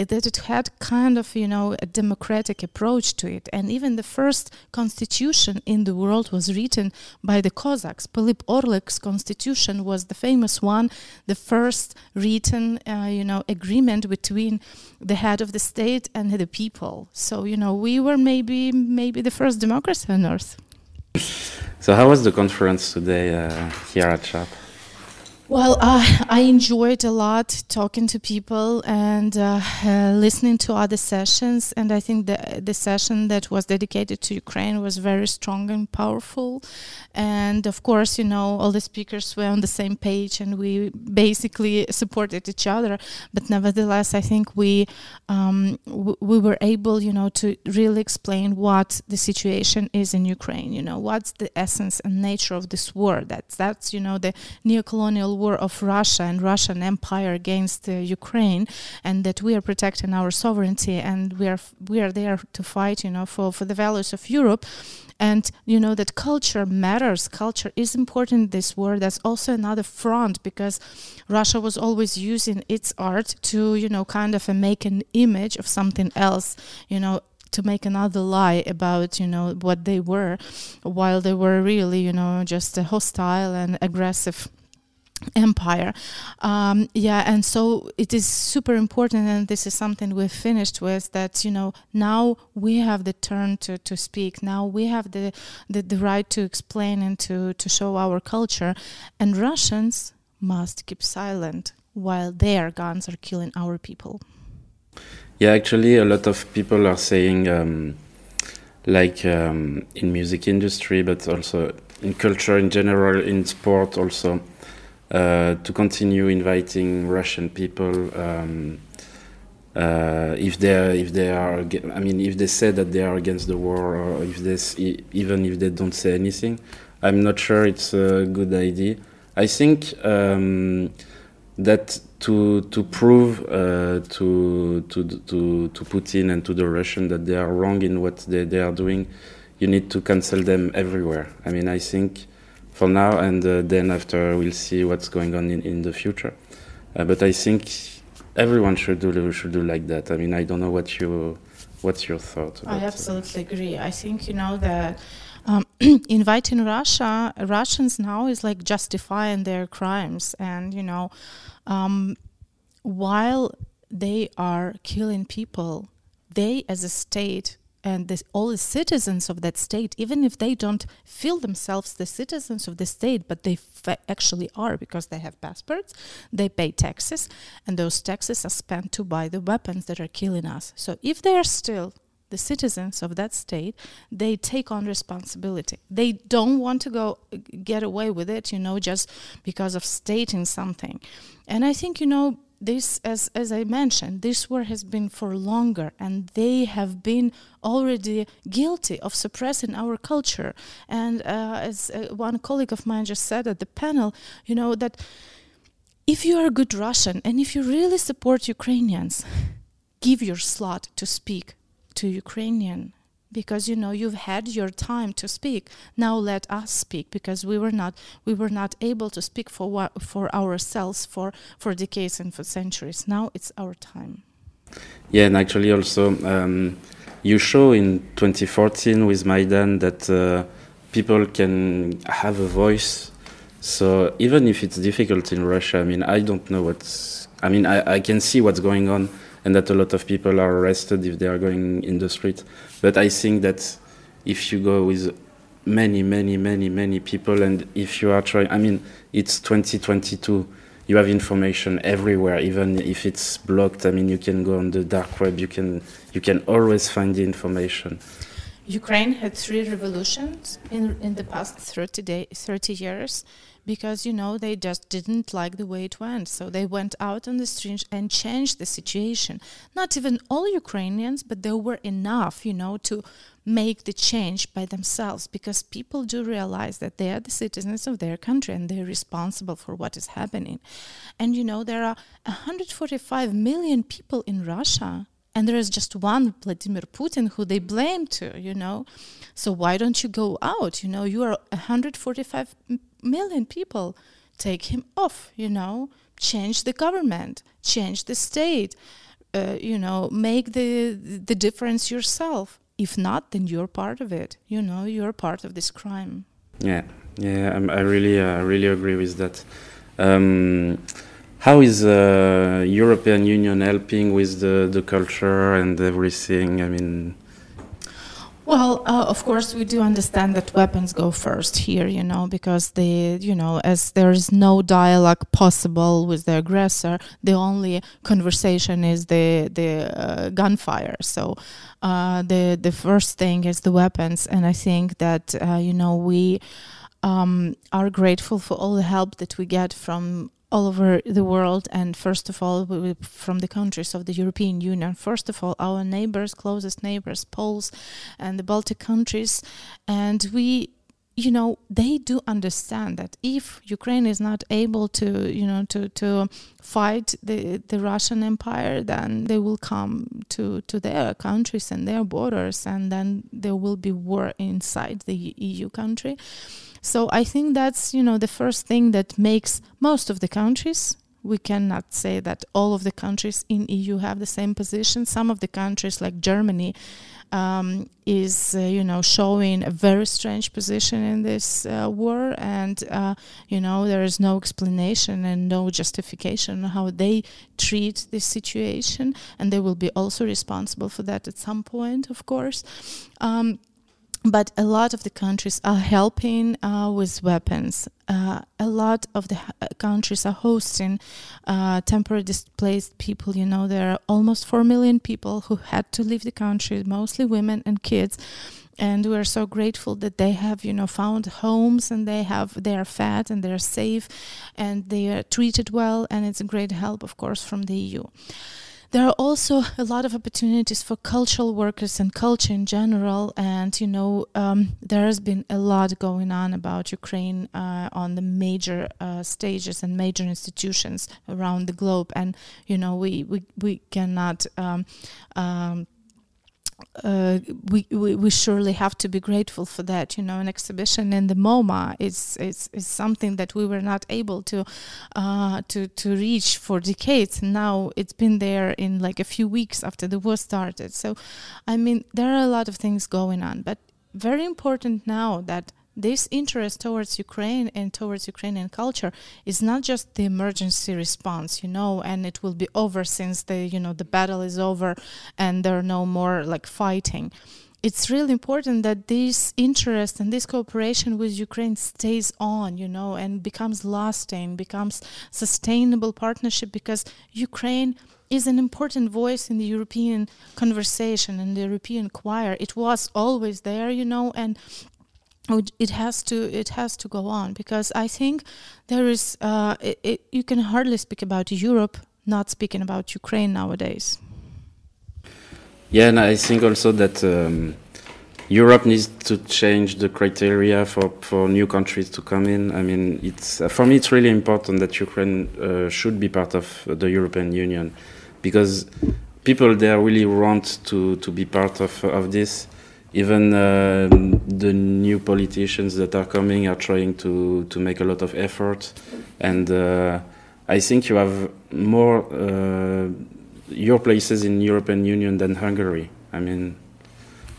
that it had kind of you know a democratic approach to it. And even the first constitution in the world was written by the cossacks. Pylyp Orlyk's constitution was the famous one the first written uh, you know agreement between the head of the state and the people. So you know we were maybe maybe the first democracy on earth. So how was the conference today uh, here at Sharpe? Well, uh, I enjoyed a lot talking to people and uh, uh, listening to other sessions. And I think the the session that was dedicated to Ukraine was very strong and powerful. And of course, you know, all the speakers were on the same page, and we basically supported each other. But nevertheless, I think we um, we were able, you know, to really explain what the situation is in Ukraine. You know, what's the essence and nature of this war? That's that's you know the neo-colonial war of Russia and Russian Empire against uh, Ukraine, and that we are protecting our sovereignty and we are we are there to fight, you know, for for the values of Europe. And you know that culture matters. Culture is important in this war. That's also another front because Russia was always using its art to, you know, kind of uh, make an image of something else, you know, to make another lie about you know what they were while they were really you know just a hostile and aggressive empire. Um, yeah and so it is super important and this is something we've finished with that you know now we have the turn to, to speak. Now we have the, the, the right to explain and to, to show our culture. And russians must keep silent while their guns are killing our people. Yeah, actually, a lot of people are saying, um, like um, in music industry, but also in culture in general, in sport also, to continue inviting Russian people. Um, uh, if they are, if they are, I mean, if they say that they are against the war, or if they, even if they don't say anything, I'm not sure it's a good idea. I think um, that to to prove uh, to to to to Putin and to the Russian that they are wrong in what they, they are doing, you need to cancel them everywhere. I mean, I think for now and uh, then after we'll see what's going on in, in the future. Uh, but I think everyone should do should do like that. I mean, I don't know what you what's your thought. About, I absolutely agree. I think you know that um, inviting Russia Russians now is like justifying their crimes, and you know, um, while they are killing people, they as a state and this, all the citizens of that state, even if they don't feel themselves the citizens of the state, but they fa- actually are because they have passports, they pay taxes, and those taxes are spent to buy the weapons that are killing us. So if they are still the citizens of that state, they take on responsibility. They don't want to go uh, get away with it, you know, just because of stating something. And I think, you know, this, as, as I mentioned, this war has been for longer, and they have been already guilty of suppressing our culture. And uh, as uh, one colleague of mine just said at the panel, you know, that if you are a good Russian and if you really support Ukrainians, give your slot to speak to Ukrainian because you know you've had your time to speak now let us speak because we were not we were not able to speak for what for ourselves for for decades and for centuries now it's our time Yeah, and actually also um, you show in 2014 with Maidan that uh, people can have a voice. So even if it's difficult in Russia, I mean, I don't know what's. I mean, I, I can see what's going on, and that a lot of people are arrested if they are going in the street. But I think that if you go with many, many, many, many people, and if you are trying, I mean, it's 2022 you have information everywhere, even if it's blocked. I mean, you can go on the dark web. You can you can always find the information. Ukraine had three revolutions in in the past 30 day, 30 years because you know they just didn't like the way it went so they went out on the streets and changed the situation not even all ukrainians but there were enough you know to make the change by themselves because people do realize that they are the citizens of their country and they're responsible for what is happening. And you know, there are 145 million people in Russia. And there is just one Vladimir Putin who they blame to, you know. So why don't you go out? You know, you are 145 million people. Take him off, you know. Change the government, change the state, uh, you know, make the the difference yourself if not then you're part of it you know you're part of this crime yeah yeah I'm, i really uh, really agree with that um, how is uh, european union helping with the, the culture and everything i mean well, uh, of course, we do understand that weapons go first here, you know, because the, you know, as there is no dialogue possible with the aggressor, the only conversation is the the uh, gunfire. So, uh, the the first thing is the weapons, and I think that uh, you know we um, are grateful for all the help that we get from all over the world and first of all from the countries of the European Union. First of all our neighbors closest neighbors Poles and the Baltic countries. And we you know they do understand that if Ukraine is not able to you know to to fight the the Russian empire then they will come to to their countries and their borders and then there will be war inside the EU country so I think that's you know the first thing that makes most of the countries. We cannot say that all of the countries in EU have the same position. Some of the countries, like Germany, um, is uh, you know showing a very strange position in this uh, war, and uh, you know there is no explanation and no justification how they treat this situation, and they will be also responsible for that at some point, of course. Um, but a lot of the countries are helping uh, with weapons. Uh, a lot of the uh, countries are hosting uh, temporary displaced people. You know, there are almost 4 million people who had to leave the country, mostly women and kids. And we are so grateful that they have, you know, found homes and they have, they are fed and they are safe and they are treated well. And it's a great help, of course, from the EU. There are also a lot of opportunities for cultural workers and culture in general. And, you know, um, there has been a lot going on about Ukraine uh, on the major uh, stages and major institutions around the globe. And, you know, we, we, we cannot. Um, um, uh, we, we, we surely have to be grateful for that. You know, an exhibition in the MoMA is is, is something that we were not able to uh, to to reach for decades. Now it's been there in like a few weeks after the war started. So, I mean, there are a lot of things going on, but very important now that this interest towards Ukraine and towards Ukrainian culture is not just the emergency response, you know, and it will be over since the you know the battle is over and there are no more like fighting. It's really important that this interest and this cooperation with Ukraine stays on, you know, and becomes lasting, becomes sustainable partnership because Ukraine is an important voice in the European conversation and the European choir. It was always there, you know, and it has to it has to go on because I think there is uh, it, it, you can hardly speak about Europe not speaking about Ukraine nowadays. Yeah, and I think also that um, Europe needs to change the criteria for, for new countries to come in. I mean, it's uh, for me it's really important that Ukraine uh, should be part of the European Union because people there really want to to be part of of this even uh, the new politicians that are coming are trying to, to make a lot of effort. And uh, I think you have more uh, your places in European Union than Hungary. I mean,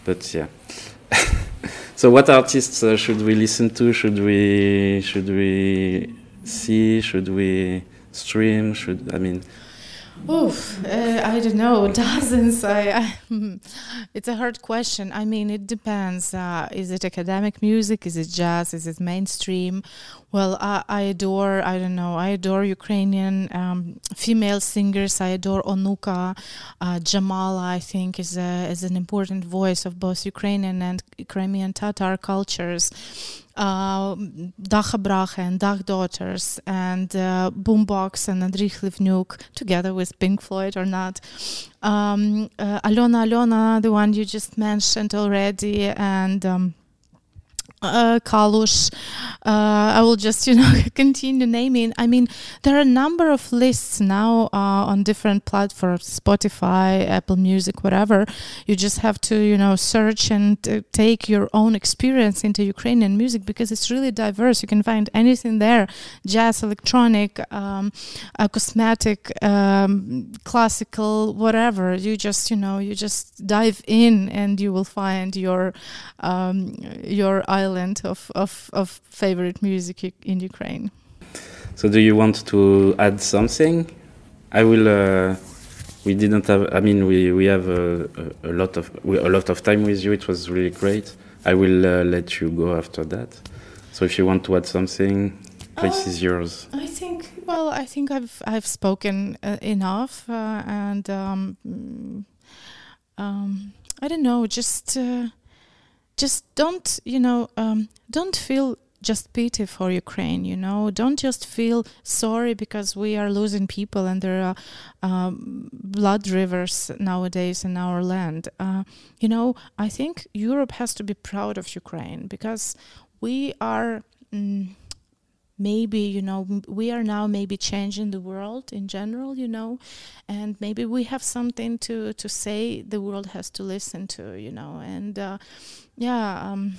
but yeah. So, what artists uh, should we listen to? Should we should we see? Should we stream? Should I mean? Oof, uh, I don't know, dozens. I, I it's a hard question. I mean, it depends. Uh, is it academic music? Is it jazz? Is it mainstream? Well, I, I adore. I don't know. I adore Ukrainian um, female singers. I adore Onuka, uh, Jamala. I think is a, is an important voice of both Ukrainian and Crimean Tatar cultures DakhaBrakha and Dakh Daughters and uh, Boombox and Andriy Khlyvnyuk together with Pink Floyd or not. Um, uh, Alyona Alyona, the one you just mentioned already, and um, uh, Kalush. Uh, I will just, you know, continue naming. I mean, there are a number of lists now uh, on different platforms, Spotify, Apple Music, whatever. You just have to, you know, search and uh, take your own experience into Ukrainian music because it's really diverse. You can find anything there: jazz, electronic, um, cosmetic, um, classical, whatever. You just, you know, you just dive in and you will find your um, your island of, of, of favorite music in Ukraine. So, do you want to add something? I will. Uh, we didn't have. I mean, we we have a, a, a lot of a lot of time with you. It was really great. I will uh, let you go after that. So, if you want to add something, place Uh, is yours. I think. Well, I think I've I've spoken uh, enough, uh, and um, mm, um, I don't know. Just uh, just don't you know um, don't feel just pity for Ukraine. You know, don't just feel sorry because we are losing people and there are um, blood rivers nowadays in our land. Uh, you know, I think Europe has to be proud of Ukraine because we are. Mm, maybe you know we are now maybe changing the world in general you know and maybe we have something to to say the world has to listen to you know and uh, yeah um,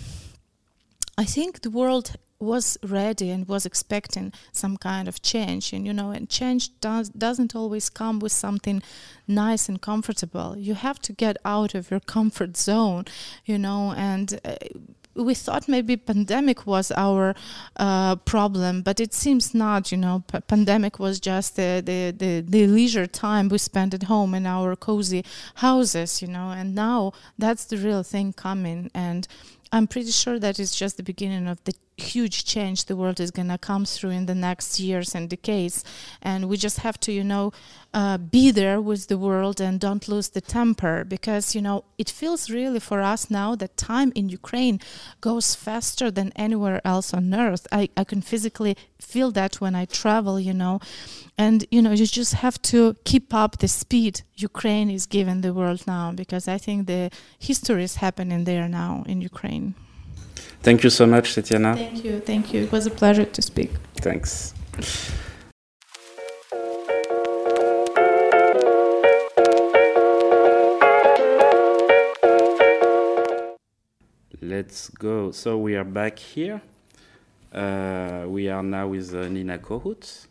i think the world was ready and was expecting some kind of change and you know and change does doesn't always come with something nice and comfortable. You have to get out of your comfort zone you know and uh, we thought maybe pandemic was our uh, problem, but it seems not. You know, P- pandemic was just the, the, the, the leisure time we spent at home in our cozy houses. You know, and now that's the real thing coming. And I'm pretty sure that it's just the beginning of the huge change the world is going to come through in the next years and decades. And we just have to, you know, uh, be there with the world and don't lose the temper because, you know, it feels really for us now that time in Ukraine goes faster than anywhere else on earth. I, I can physically feel that when I travel, you know. And, you know, you just have to keep up the speed Ukraine is giving the world now because I think the history is happening there now in Ukraine. Thank you so much, Tetyana. Thank you. Thank you. It was a pleasure to speak. Thanks. Let's go. So we are back here. Uh, we are now with uh, Nina Kohout.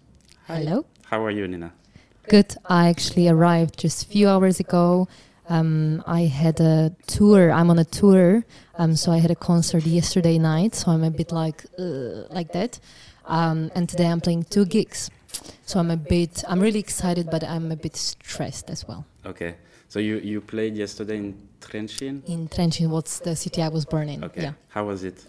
Hello. How are you, Nina? Good. I actually arrived just a few hours ago. Um, I had a tour. I'm on a tour, um, so I had a concert yesterday night. So I'm a bit like uh, like that. Um, and today I'm playing two gigs. So I'm a bit. I'm really excited, but I'm a bit stressed as well. Okay. So you, you played yesterday in Trenčín? In Trenčín, what's the city I was born in? Okay. Yeah. How was it?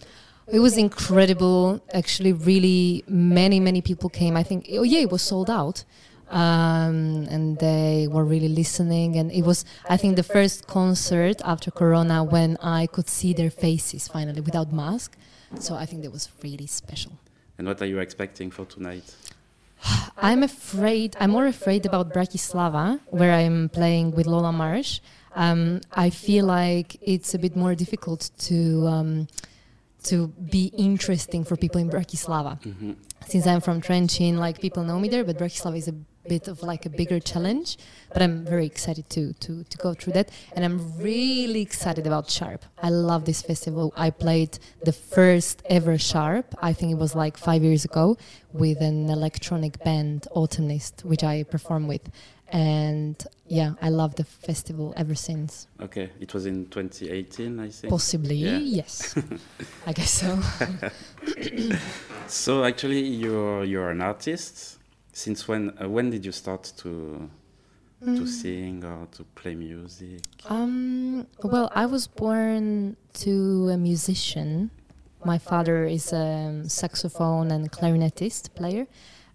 It was incredible. Actually, really many, many people came. I think, oh yeah, it was sold out. Um, and they were really listening. And it was, I think, the first concert after Corona when I could see their faces finally without mask. So I think that was really special. And what are you expecting for tonight? I'm afraid, I'm more afraid about Bratislava, where I'm playing with Lola Marsh. Um, I feel like it's a bit more difficult to um, to be interesting for people in Bratislava. Mhm. Since I'm from Trenčín, like people know me there, but Bratislava is a bit of like a bigger challenge. But I'm very excited to to to go through that, and I'm really excited about Sharpe. I love this festival. I played the first ever Sharpe. I think it was like five years ago with an electronic band, Autumnist, which I perform with. and yeah, I love the festival ever since. Okay, it was in 2018, I think. Possibly, Yeah. yes. I guess so. So actually, you're you're an artist. Since when? Uh, when did you start to to sing or to play music? Um, well, I was born to a musician. My father is a saxophone and clarinetist player.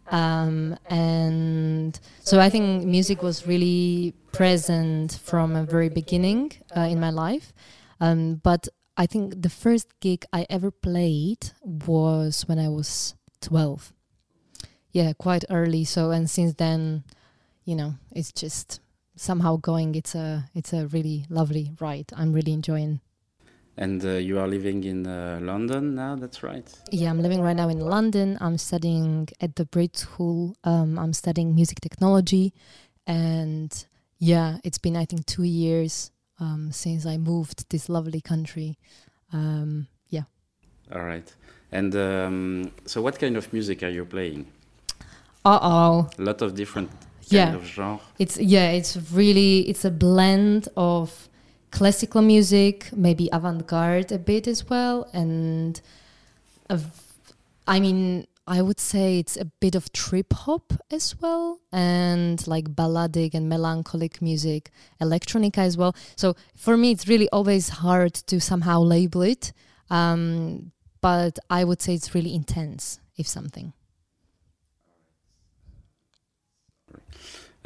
Um, and so I think music was really present from a very beginning uh, in my life. Um, but I think the first gig I ever played was when I was 12. Yeah, quite early. So, and since then, you know, it's just somehow going. It's a it's a really lovely ride. I'm really enjoying. And uh, you are living in uh, London now. That's right. Yeah, I'm living right now in London. I'm studying at the Brit School. Um, I'm studying music technology, and yeah, it's been I think two years um, since I moved this lovely country. Um, yeah. All right. And um, so, what kind of music are you playing? Uh oh. A lot of different kind Yeah. of genre. It's yeah, it's really it's a blend of classical music, maybe avant-garde a bit as well, and a I mean I would say it's a bit of trip hop as well, and like balladic and melancholic music, electronica as well. So for me, it's really always hard to somehow label it, um, but I would say it's really intense, if something.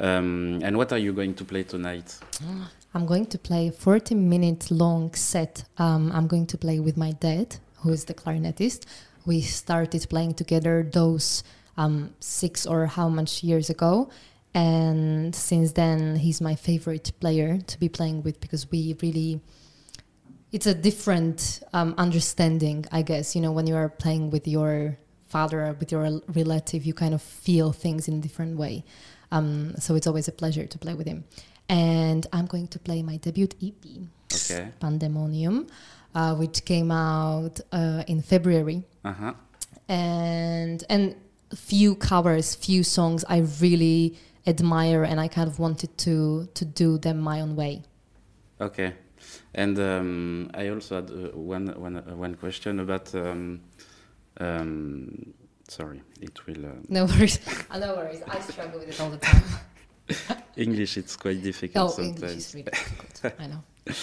Um, and what are you going to play tonight? I'm going to play a 40 minute long set. Um, I'm going to play with my dad, who is the clarinetist. We started playing together those um, six or how much years ago. And since then, he's my favorite player to be playing with because we really, it's a different um, understanding, I guess. You know, when you are playing with your father with your relative, you kind of feel things in a different way. Um, so it's always a pleasure to play with him and I'm going to play my debut EP, Okay. Pandemonium, uh, which came out uh, in February, Uh huh. and and few covers, few songs I really admire, and I kind of wanted to to do them my own way. Okay. And um, I also had uh, one one uh, one question about. Um, um, sorry, it will. Uh, No worries, uh, no worries. I struggle with it all the time. English, it's quite difficult oh, sometimes. English is really difficult. I know.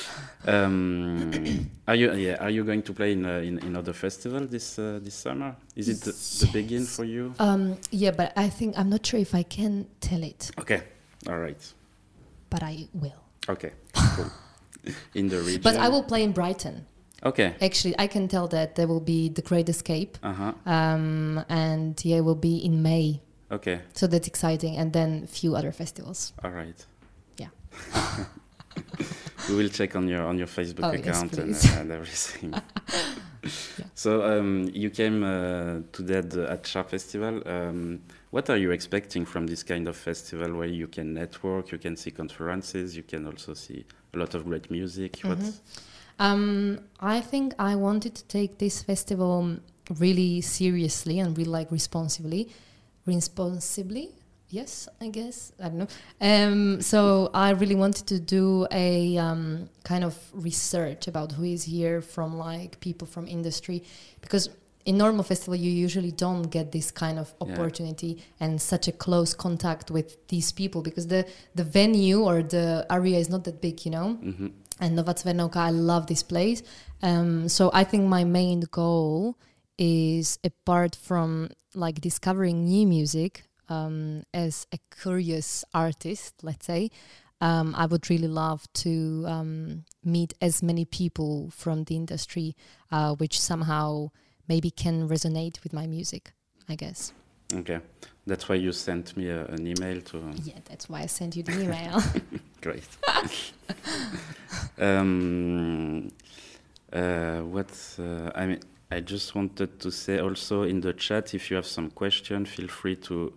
Um, are you yeah? Are you going to play in uh, in, in other festival this uh, this summer? Is it the, the begin for you? Um, yeah, but I think I'm not sure if I can tell it, Okay, all right. but I will. Okay, cool. in the region. But I will play in Brighton. Okay. Actually, I can tell that there will be the Great Escape, Uh huh. um, and yeah, it will be in May. Okay. So that's exciting, and then a few other festivals. All right. Yeah. we will check on your on your Facebook Oh, yes, account and, uh, and everything. So um, you came uh, to that uh, at Sharpe Festival. Um, what are you expecting from this kind of festival where you can network, you can see conferences, you can also see a lot of great music? What? Um, I think I wanted to take this festival really seriously and really like responsibly, responsibly. Yes, I guess I don't know. Um, so I really wanted to do a um, kind of research about who is here from like people from industry, because in normal festival you usually don't get this kind of Yeah. opportunity and such a close contact with these people because the the venue or the area is not that big, you know hmm and Nova Cvernovka. I love this place. Um, so I think my main goal is apart from like discovering new music um, as a curious artist, let's say. Um, I would really love to um, meet as many people from the industry, uh, which somehow maybe can resonate with my music. I guess. Okay. That's why you sent me a, an email to. Yeah, that's why I sent you the email. Great. um, uh, what uh, I mean, I just wanted to say also in the chat, if you have some question, feel free to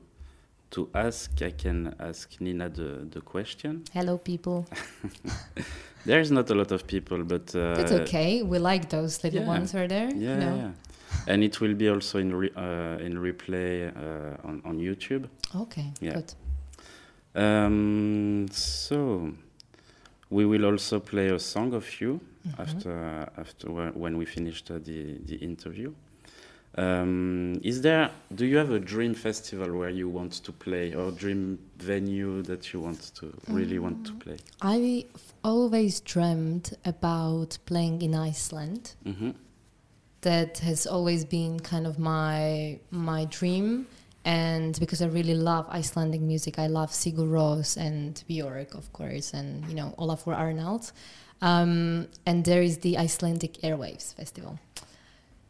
to ask. I can ask Nina the the question. Hello, people. There is not a lot of people, but uh, That's okay. We like those little yeah. ones. Are there? Yeah, No? yeah. And it will be also in re, uh, in replay uh, on on YouTube. Okay. Yeah. Good. Um, so we will also play a song of you Mhm. after after when we finished uh, the the interview. Um, is there? Do you have a dream festival where you want to play, or dream venue that you want to really want to Mm. play? I've always dreamed about playing in Iceland. hmm That has always been kind of my my dream. And because I really love Icelandic music, I love Sigur Rós and Björk, of course, and you know Olafur Arnalds. Um, and there is the Icelandic Airwaves Festival.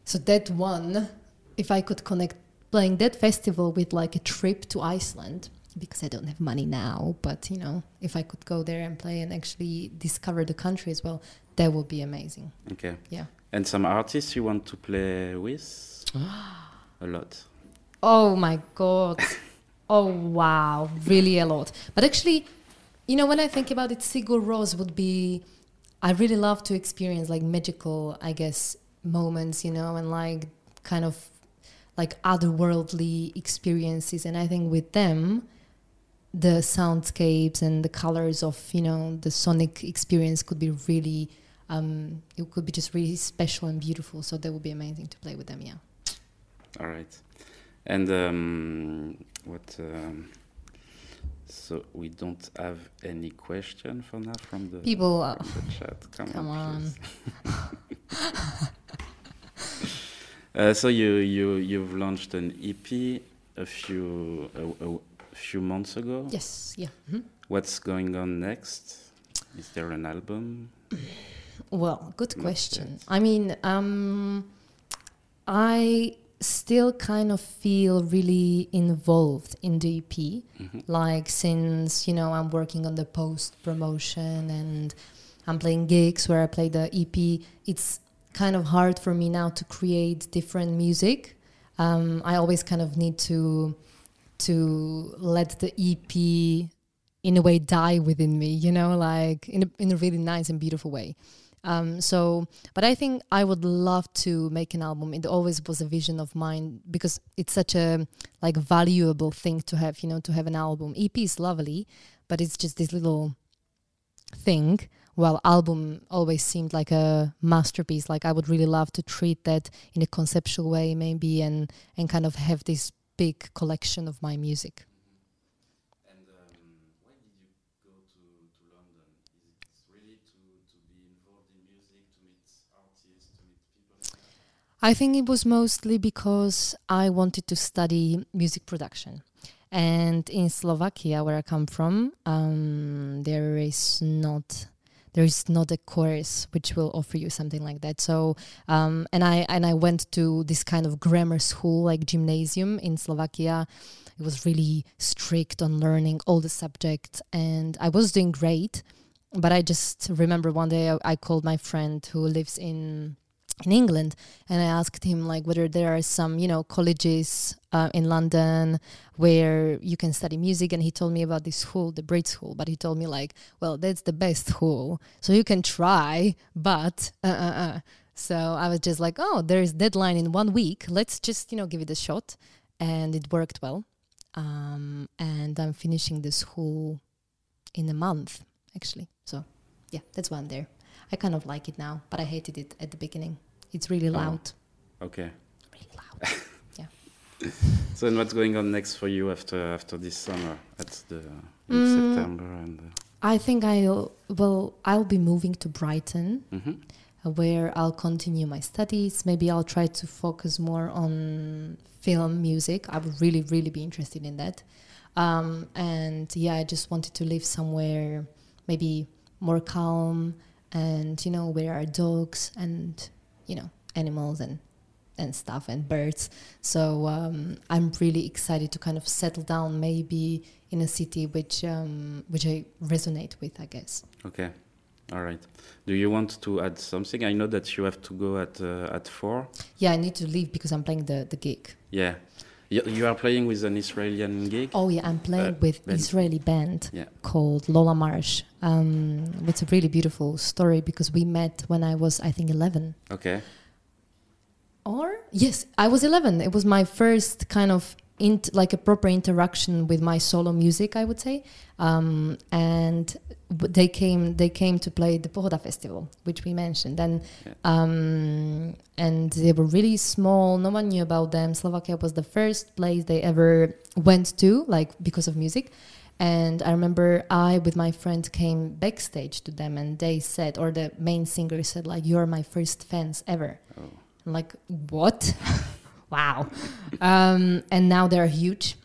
So that one, if I could connect playing that festival with like a trip to Iceland, because I don't have money now, but you know, if I could go there and play and actually discover the country as well, that would be amazing. Okay. Yeah. And some artists you want to play with? a lot. Oh my god. oh wow, really a lot. But actually, you know, when I think about it, Sigur Rós would be. I really love to experience like magical, I guess, moments, you know, and like kind of like otherworldly experiences. And I think with them, the soundscapes and the colors of you know the sonic experience could be really. Um, it could be just really special and beautiful. So that would be amazing to play with them. Yeah. All right. And um, what? Um, so we don't have any question for now from the People, uh, from the chat. Come, come on. please. Uh, so you you you've launched an EP a few a, a few months ago. Yes. Yeah. Mhm. What's going on next? Is there an album? Well, good Not question. yet. I mean, um, I still kind of feel really involved in the EP. Mhm. Like since you know I'm working on the post promotion and I'm playing gigs where I play the EP. It's kind of hard for me now to create different music. Um, I always kind of need to to let the EP in a way die within me, you know, like in a, in a really nice and beautiful way. Um, so, but I think I would love to make an album. It always was a vision of mine because it's such a like valuable thing to have, you know, to have an album. EP is lovely, but it's just this little thing. Well, album always seemed like a masterpiece. Like I would really love to treat that in a conceptual way, maybe, and and kind of have this big collection of my music. And um, why did you go to, to London? Is it really to, to be involved in music, to meet artists, to meet people? I think it was mostly because I wanted to study music production. And in Slovakia, where I come from, um, there is not there is not a course which will offer you something like that. So, um, and I and I went to this kind of grammar school, like gymnasium in Slovakia. It was really strict on learning all the subjects, and I was doing great. But I just remember one day I, I called my friend who lives in in England, and I asked him like whether there are some you know colleges uh, in London where you can study music, and he told me about this school, the Brit School. But he told me like, well, that's the best school, so you can try, but uh uh uh. So I was just like, oh, there is deadline in one week. Let's just you know give it a shot, and it worked well. Um, and I'm finishing the school in a month actually. So yeah, that's I'm there. I kind of like it now, but I hated it at the beginning. It's really Oh. loud. Okay. Really loud. Yeah. so and what's going on next for you after after this summer? At the in Mm. September and. I think I'll I'll be moving to Brighton, mhm. uh, where I'll continue my studies. Maybe I'll try to focus more on film music. I would really, really be interested in that. Um, and yeah, I just wanted to live somewhere maybe more calm and you know where are dogs and you know animals and and stuff and birds. So um, I'm really excited to kind of settle down maybe in a city which um, which I resonate with, I guess. Okay. All right. Do you want to add something? I know that you have to go at uh, at four. Yeah, I need to leave because I'm playing the the gig. Yeah. You, are playing with an Israeli gig. Oh yeah, I'm playing Uh, with band. Israeli band Yeah. called Lola Marsh. Um, it's a really beautiful story because we met when I was I think 11. Okay. Or yes, I was 11. It was my first kind of like a proper interaction with my solo music, I would say. Um, and they came they came to play the Pohoda festival, which we mentioned, and Yeah. um, and they were really small. No one knew about them. Slovakia was the first place they ever went to, like because of music. And I remember I, with my friend, came backstage to them, and they said, or the main singer said, like, "You're my first fans ever." Oh. I'm like, what? wow. um, and now they're huge.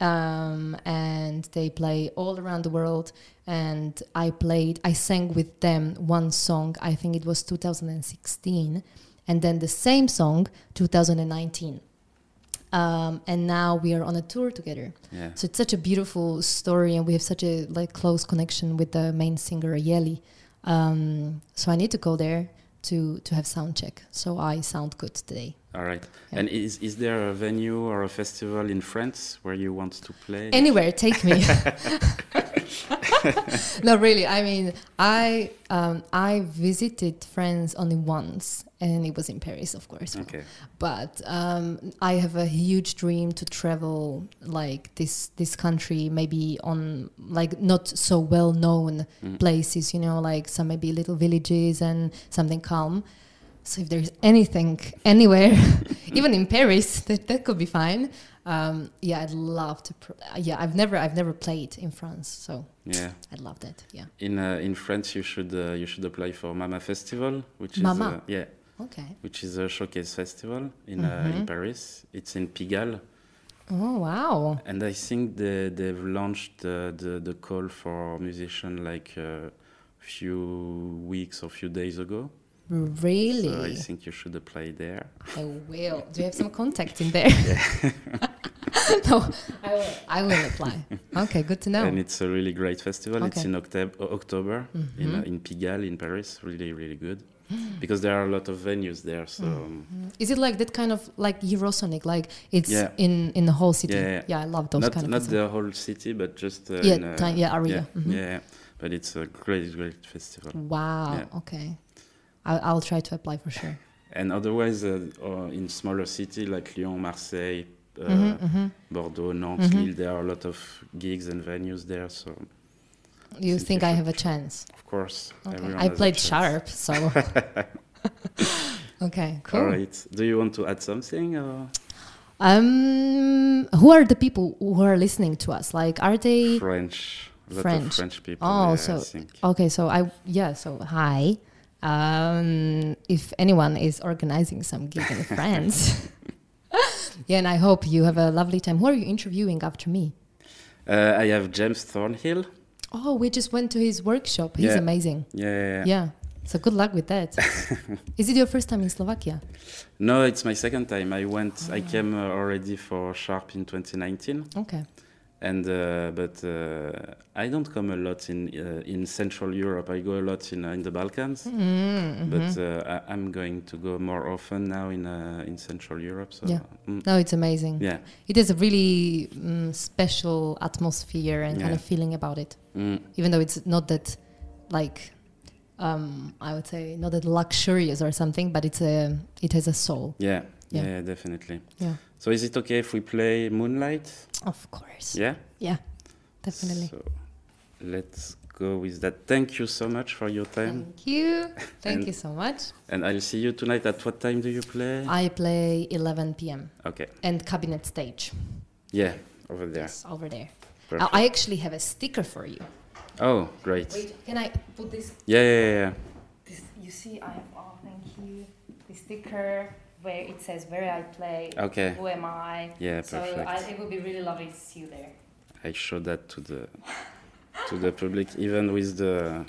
Um, and they play all around the world. And I played, I sang with them one song, I think it was 2016. And then the same song, 2019. Um, and now we are on a tour together. Yeah. So it's such a beautiful story, and we have such a like close connection with the main singer Yeli. Um, so I need to go there to to have sound check. So I sound good today. All right. Yeah. And is is there a venue or a festival in France where you want to play? Anywhere, take me. no, really. I mean, I um, I visited France only once, and it was in Paris, of course. okay. But um, I have a huge dream to travel like this this country, maybe on like not so well known Mm. places, you know, like some maybe little villages and something calm. So if there's anything anywhere, even in Paris, that that could be fine. Um, yeah, I'd love to. Pr- uh, yeah, I've never I've never played in France, so Yeah. I'd love that. Yeah. In uh, in France, you should uh, you should apply for Mama Festival, which is uh, yeah, Okay. which is a showcase festival in uh, in Mhm. Paris. It's in Pigalle, Oh wow. and I think they they've launched uh, the the call for musicians like a few weeks or few days ago. Really? So I think you should apply there. I will. Do you have some contact in there? no, I will. I will apply. Okay, good to know. And it's a really great festival. It's Okay. in October, October in, uh, Mhm. in Pigalle in Paris. Really, really good. because there are a lot of venues there. So um, Is it like that kind of like Eurosonic? Like it's Yeah. in in the whole city. Yeah, yeah. I love those not kind of not the whole city, but just uh, Yeah, uh, yeah, area. Yeah, Mhm. yeah, but it's a great, great festival. Wow. Yeah. Okay. I, I'll try to apply for sure. And otherwise, uh, uh, in smaller cities like Lyon, Marseille, uh, Mhm, mhm. Bordeaux, Nantes, Mhm. Lille, there are a lot of gigs and venues there. So You Think I have a chance? of course, Okay. I played sharpe, so. okay, cool. All right. Do you want to add something? Or? Um, who are the people who are listening to us? Like, are they? French. A lot French. of French people. Oh, so think. okay. So I yeah. So hi. Um, if anyone is organizing some gig in France, yeah, and I hope you have a lovely time. Who are you interviewing after me? Uh, I have James Thornhill. Oh, we just went to his workshop. He's Yeah. amazing. Yeah, yeah, yeah. Yeah. So good luck with that. is it your first time in Slovakia? No, it's my second time. I went. Ah. I came uh, already for Sharpe in 2019, Okay. And uh, but uh, I don't come a lot in uh, in Central Europe. I go a lot in uh, in the Balkans. Mm, But mhm. uh, I, I'm going to go more often now in uh, in Central Europe. So Yeah. mm, no, it's amazing. yeah. It has a really mm, special atmosphere and kind of feeling about it. Mm, even though it's not that like um i would say not that luxurious or something but it's a it has a soul yeah, Yeah. yeah, definitely. Yeah. So is it okay if we play Moonlight? of course Yeah. Yeah, definitely So let's go with that. Thank you so much for your time, thank you thank And- you so much and I'll see you tonight. At what time do you play? i play 11 p.m okay. and cabinet stage Yeah, over there. yes over there I, Perfect. I actually have a sticker for you oh, great. wait can i put this Yeah, yeah, yeah, yeah. this you see i have oh thank you the sticker where it says where i play Okay. who am i Yeah, so perfect. I, it would be really lovely to see you there I show that to the to the public, even with the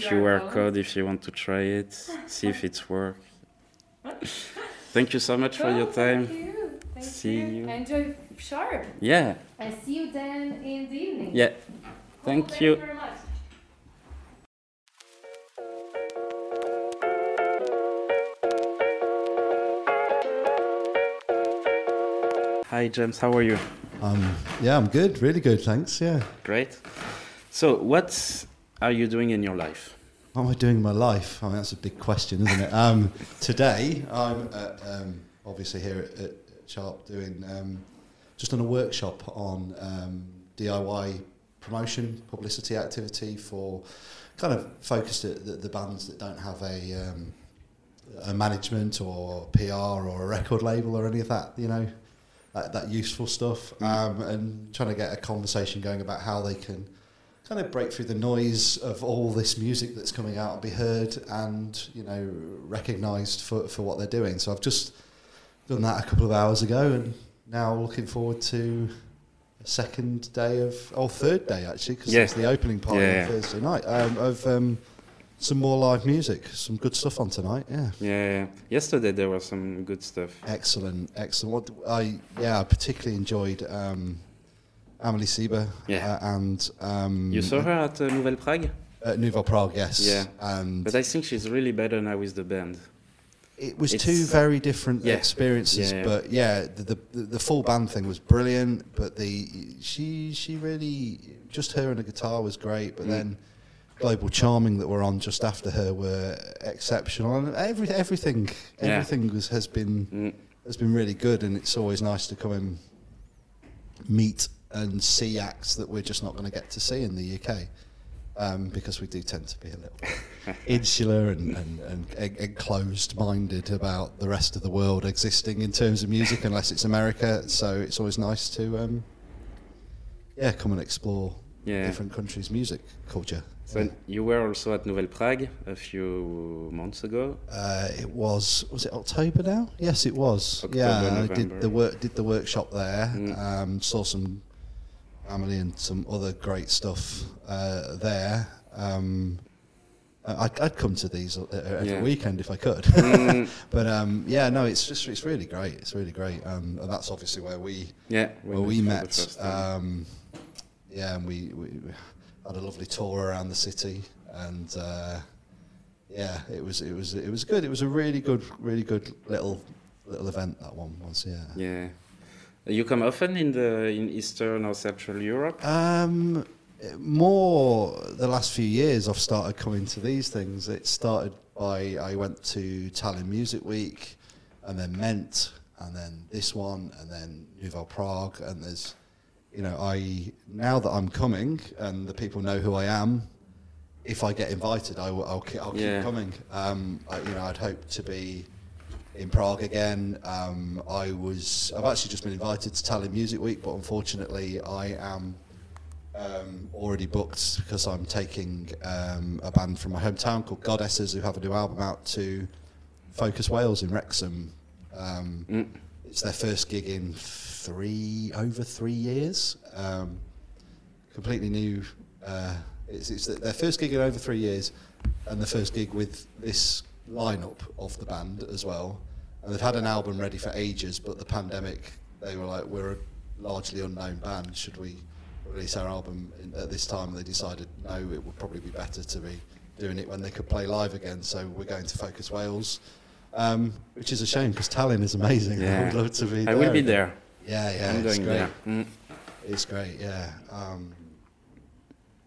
QR code, if you want to try it, see if it's work. Thank you so much for your oh, time. Thank you. Thank See you. you. Enjoy sharpe. Yeah, I see you then in the evening. yeah. Cool, Thank you. very Hi, James. How are you? Um, yeah, I'm good. Really good. Thanks. Yeah. Great. So, what are you doing in your life? What am I doing in my life? I mean, that's a big question, isn't it? Um, today, I'm at, um, obviously here at, at Sharpe doing um, just done a workshop on um, DIY promotion, publicity activity for kind of focused at the, the bands that don't have a, um, a management or PR or a record label or any of that, you know, that, that useful stuff, um, and trying to get a conversation going about how they can kind of break through the noise of all this music that's coming out and be heard and you know recognised for, for what they're doing. So I've just done that a couple of hours ago, and now looking forward to a second day of or third day actually because Yeah. it's the opening party Yeah, on. Thursday night um, of um, some more live music, some good stuff on tonight. Yeah. Yeah, yeah. Yesterday there was some good stuff. Excellent, excellent. What I yeah, I particularly enjoyed um, Amelie Siba Yeah. uh, and um, You saw her at uh, Nouvelle Prague? At Nouvelle Prague, yes. Yeah. and But I think she's really better now with the band. it was it's- two very different Yeah. experiences. Yeah, yeah. But yeah, the, the the full band thing was brilliant. But the she she really just her and the guitar was great. But Mm. then Global Charming that were on just after her were exceptional, and every everything Yeah. everything was has been Mm. has been really good, and it's always nice to come and meet and see acts that we're just not going to get to see in the UK. Um, because we do tend to be a little insular and, and, and en- enclosed-minded about the rest of the world existing in terms of music, unless it's America. So it's always nice to, um, yeah, come and explore Yeah. different countries' music culture. So you were also at Nouvelle Prague a few months ago. Uh, it was was it October now? Yes, it was. October, yeah, I did the work did the workshop there. Mm. Um, saw some family and some other great stuff uh, there. Um, I'd, I'd come to these uh, every Yeah. weekend if I could. Mm, but um, yeah, no, it's just it's really great. It's really great, um, and that's obviously where we yeah, where we met. Yeah, and we, we we had a lovely tour around the city, and uh, yeah, it was it was it was good. It was a really good, really good little little event that one was. Yeah. yeah. You come often in the in Eastern or Central Europe. Um, more the last few years, I've started coming to these things. It started by I went to Tallinn Music Week, and then Ment, and then this one, and then Nouvelle Prague, and there's, you know, I now that I'm coming and the people know who I am. If I get invited, I will, I'll, keep, I'll Yeah. keep coming. Um, I, you know, I'd hope to be in Prague again. Um, I was. I've actually just been invited to Tallinn Music Week, but unfortunately, I am um, already booked because I'm taking um, a band from my hometown called Goddesses, who have a new album out to Focus Wales in Wrexham. Um, Mm. it's their first gig in three over three years. Um, completely new. Uh, it's, it's their first gig in over three years, and the first gig with this lineup of the band as well. And they've had an album ready for ages, but the pandemic, they were like, we're a largely unknown band. Should we release our album in, at this time? And they decided, no, it would probably be better to be doing it when they could play live again. So we're going to Focus Wales, um, which is a shame because Tallinn is amazing. Yeah. I would love to be I there. will be there. Yeah, yeah, I'm it's going great. Mm. It's great, yeah. Um,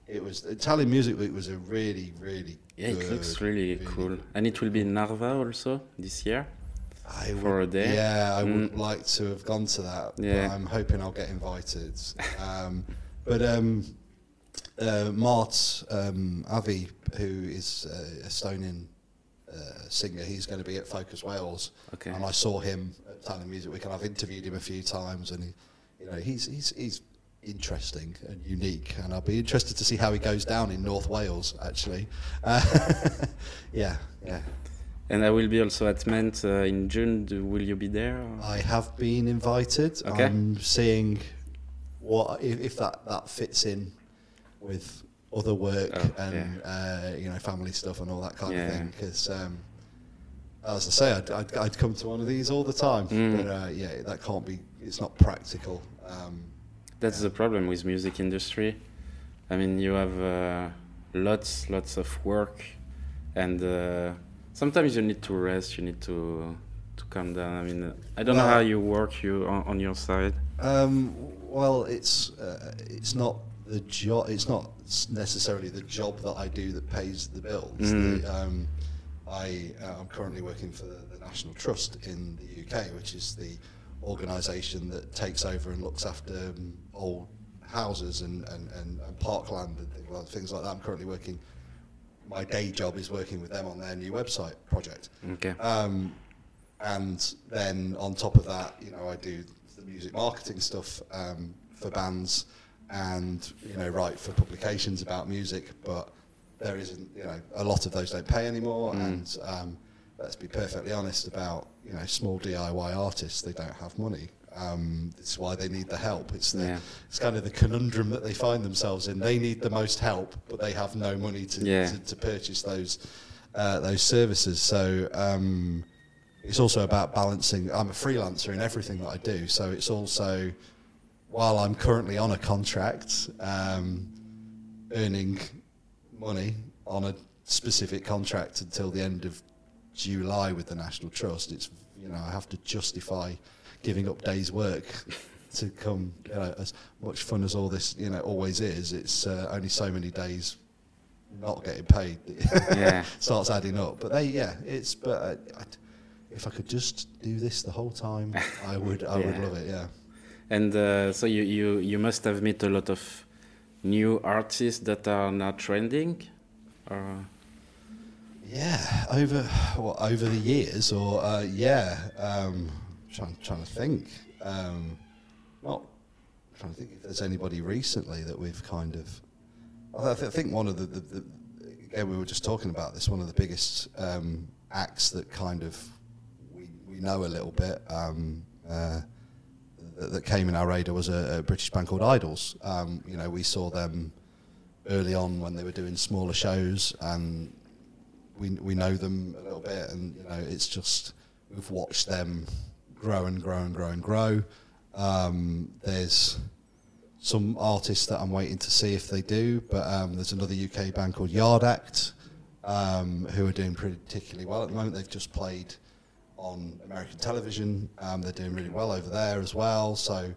it was Tallinn Music Week was a really, really Yeah, it good, looks really, cool. And it will be in Narva also this year. I for would, a day. Yeah, I would Mm. like to have gone to that. Yeah. but I'm hoping I'll get invited. um, but um, uh, Mart um, Avi, who is uh, a Estonian uh, singer, he's going to be at Focus Wales, Okay. and I saw him Tallinn Music Week, and I've interviewed him a few times, and he, you know, he's he's he's interesting and unique, and I'll be interested to see how he goes down in North Wales. Actually, uh, yeah, yeah. And I will be also at Ment uh, in June. Do, will you be there? I have been invited. Okay. I'm seeing what if, if that that fits in with other work Oh, and uh, you know family stuff and all that kind Yeah. of thing. Because um, as I say, I'd, I'd, I'd come to one of these all the time, Mm. but uh, yeah, that can't be. It's not practical. Um, That's the problem with music industry. I mean, you have uh, lots, lots of work, and uh, sometimes you need to rest. You need to to calm down. I mean, uh, I don't know how you work you on, on your side. Um, well, it's uh, it's not the job. It's not necessarily the job that I do that pays the bills. Mm. The, um, I uh, I'm currently working for the, the National Trust in the UK, which is the organisation that takes over and looks after um, old houses and, and, and, and parkland and things like, things like that. I'm currently working. My day job is working with them on their new website project. Okay. Um, and then on top of that, you know, I do the music marketing stuff um, for bands, and you know, write for publications about music. But there isn't, you know, a lot of those don't pay anymore. Mm. And um, let's be perfectly honest about, you know, small DIY artists. They don't have money. Um, it's why they need the help. It's the, Yeah. it's kind of the conundrum that they find themselves in. They need the most help, but they have no money to Yeah. to, to purchase those uh, those services. So um, it's also about balancing. I'm a freelancer in everything that I do, so it's also while I'm currently on a contract, um, earning money on a specific contract until the end of July with the National Trust. It's you know I have to justify giving up days' work to come. You know, as much fun as all this you know always is, it's uh, only so many days not getting paid. Yeah. starts adding up. But they, yeah, it's. But uh, I, if I could just do this the whole time, I would. I would love it. Yeah. And uh, so you, you, you must have met a lot of new artists that are now trending? Or Yeah, over what over the years, or uh, yeah, um, trying trying to think. Um, not trying to think if there's anybody recently that we've kind of. I, th- I think one of the, the, the again we were just talking about this. One of the biggest um, acts that kind of we we know a little bit. Um, uh, that, came in our radar was a, a British band called IDLES. Um, you know, we saw them early on when they were doing smaller shows, and we we know them a little bit, and you know, it's just we've watched them grow and grow and grow and grow. Um, there's some artists that I'm waiting to see if they do, but um, there's another UK band called Yard Act um, who are doing pretty particularly well at the moment. They've just played on American television. Um, they're doing really well over there as well. So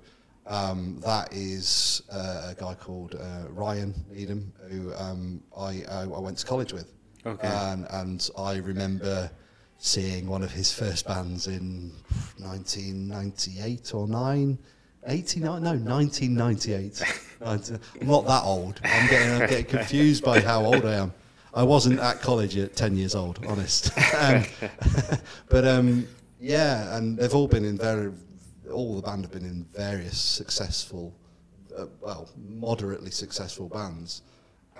um, that is uh, a guy called uh, Ryan Needham, who um, I, I I went to college with. Okay. And, and I remember seeing one of his first bands in 1998 or 9. 89? No, 1998. I'm not that old. I'm getting, I'm getting confused by how old I am. I wasn't at college at 10 years old, honest. um, but um, yeah, and they've all been in very, all the band have been in various successful, uh, well, moderately successful bands.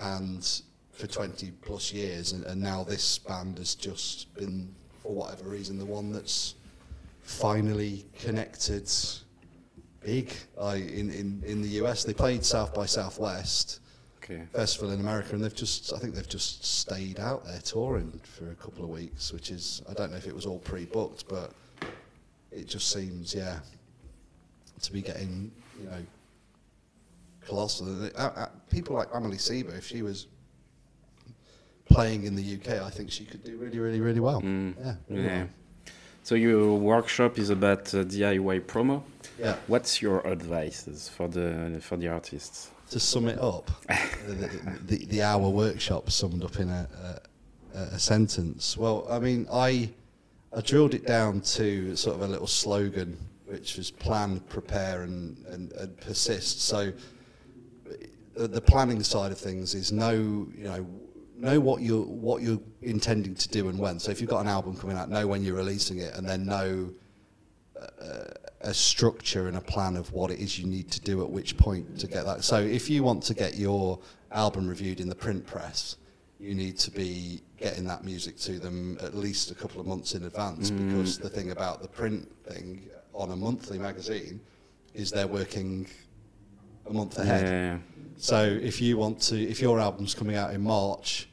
And for 20 plus years, and, and now this band has just been, for whatever reason, the one that's finally connected big uh, in, in, in the US. They played South by Southwest okay. festival in America, and they've just I think they've just stayed out there touring for a couple of weeks, which is I don't know if it was all pre-booked, but it just seems yeah to be getting you know colossal. Uh, uh, people like Emily Siba, if she was playing in the UK, I think she could do really really really well. Mm. Yeah, really Yeah. well. So your workshop is about uh, DIY promo. yeah. What's your advice for the for the artists? To sum it up, the, the, the hour workshop summed up in a, a, a sentence. Well, I mean, I, I drilled it down to sort of a little slogan, which was plan, prepare, and, and, and persist. So the, planning side of things is know, you know, know what you're what you're intending to do and when. So if you've got an album coming out, know when you're releasing it, and then know uh, uh, a structure and a plan of what it is you need to do at which point to get that. So if you want to get your album reviewed in the print press, you need to be getting that music to them at least a couple of months in advance mm. because the thing about the print thing on a monthly magazine is they're working a month ahead. Yeah. So if you want to, if your album's coming out in March,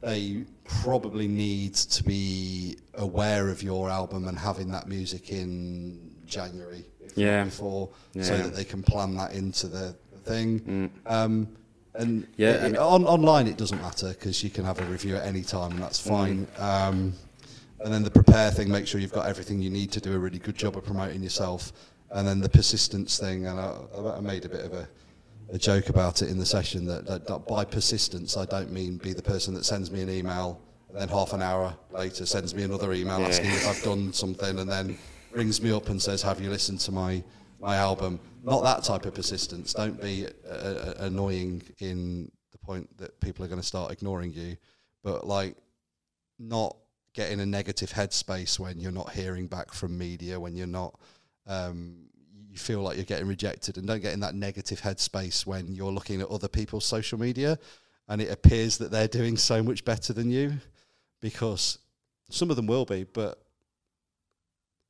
they probably need to be aware of your album and having that music in January, Yeah. before, so that they can plan that into the, thing. Mm. Um, and Yeah, it- I mean- on, online it doesn't matter because you can have a review at any time and that's fine. Um, and then the prepare thing, make sure you've got everything you need to do a really good job of promoting yourself. And then the persistence thing, and I, I made a bit of a, a joke about it in the session that, that, that by persistence I don't mean be the person that sends me an email and then half an hour later sends me another email Yeah. asking if I've done something and then rings me up and says, "Have you listened to my my album?" Not that type of persistence. Don't be uh, uh, annoying in the point that people are going to start ignoring you, but like not get in a negative headspace when you're not hearing back from media, when you're not um, you feel like you're getting rejected, and don't get in that negative headspace when you're looking at other people's social media and it appears that they're doing so much better than you, because some of them will be, but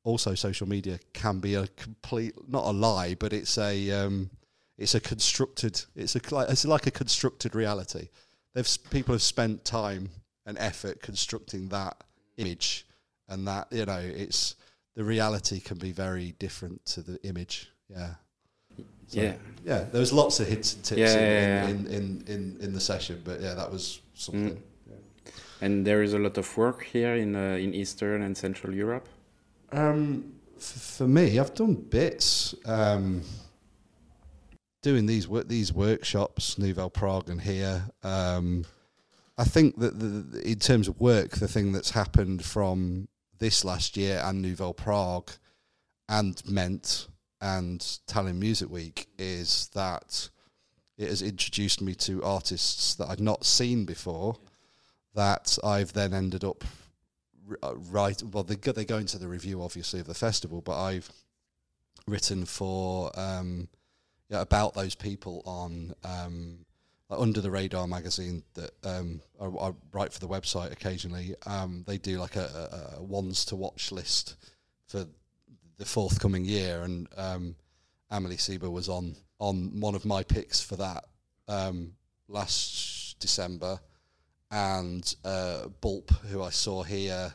also social media can be a complete not a lie, but it's a um, it's a constructed it's a it's like a constructed reality. They've people have spent time and effort constructing that image, and that you know it's the reality can be very different to the image. Yeah. So, yeah. Yeah. There was lots of hints and tips Yeah, in, yeah, yeah. In, in, in, in the session, but yeah, that was something. Mm. And there is a lot of work here in uh, in Eastern and Central Europe. Um, for me, I've done bits. Um, doing these wo- these workshops, Nouvelle Prague and here. Um, I think that the, in terms of work, the thing that's happened from this last year and Nouvelle Prague and Ment and Tallinn Music Week is that it has introduced me to artists that I'd not seen before. That I've then ended up uh, right. Well, they go, they go into the review obviously of the festival, but I've written for um, yeah about those people on um, under the radar magazine that um, I, I write for the website occasionally. Um, they do like a, a, a ones to watch list for the forthcoming year, and um, Amelie Siba was on on one of my picks for that um, last December, and uh, Bulp, who I saw here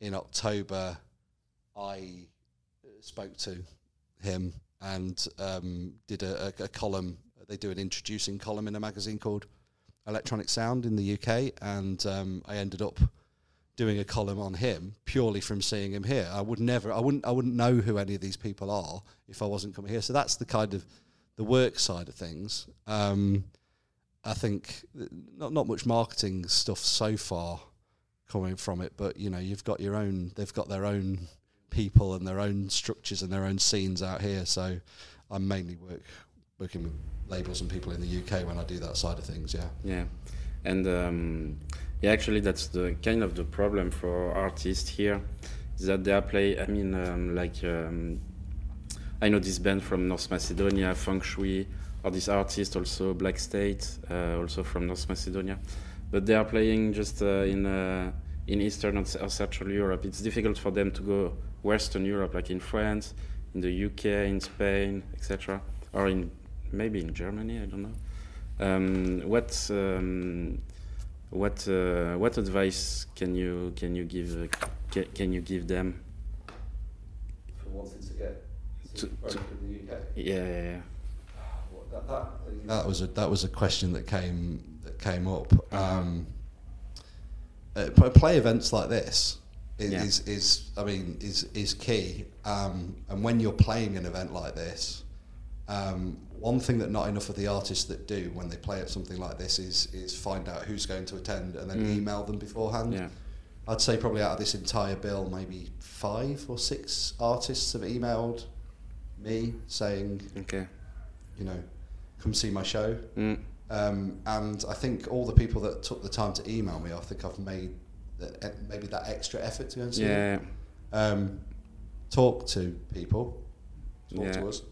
in October, I spoke to him and um, did a, a, a column. They do an introducing column in a magazine called Electronic Sound in the UK, and um, I ended up doing a column on him purely from seeing him here. I would never, I wouldn't, I wouldn't know who any of these people are if I wasn't coming here. So that's the kind of the work side of things. Um, I think not not much marketing stuff so far coming from it, but you know you've got your own. They've got their own people and their own structures and their own scenes out here. So I mainly work working with labels and people in the UK when I do that side of things. Yeah. Yeah, and um, yeah, actually, that's the kind of the problem for artists here, is that they are play. I mean, um, like um, I know this band from North Macedonia, Feng Shui, or this artist also Black State, uh, also from North Macedonia, but they are playing just uh, in uh, in Eastern or or Central Europe. It's difficult for them to go Western Europe, like in France, in the UK, in Spain, etc., or in maybe in Germany. I don't know. Um, what um, what uh, what advice can you can you give uh, ca can you give them? For wanting to get To- to- in the UK. Yeah, yeah, yeah. That, that, that was a that was a question that came that came up. Um, uh, play events like this is, Yeah. is, is I mean is is key. Um, and when you're playing an event like this, um, one thing that not enough of the artists that do when they play at something like this is is find out who's going to attend and then Mm. email them beforehand. yeah. I'd say probably out of this entire bill, maybe five or six artists have emailed me saying, Okay. you know, come see my show. Mm. Um, and I think all the people that took the time to email me, I think I've made the, eh, maybe that extra effort to go and see them. Yeah. Um, talk to people, talk Yeah. to us,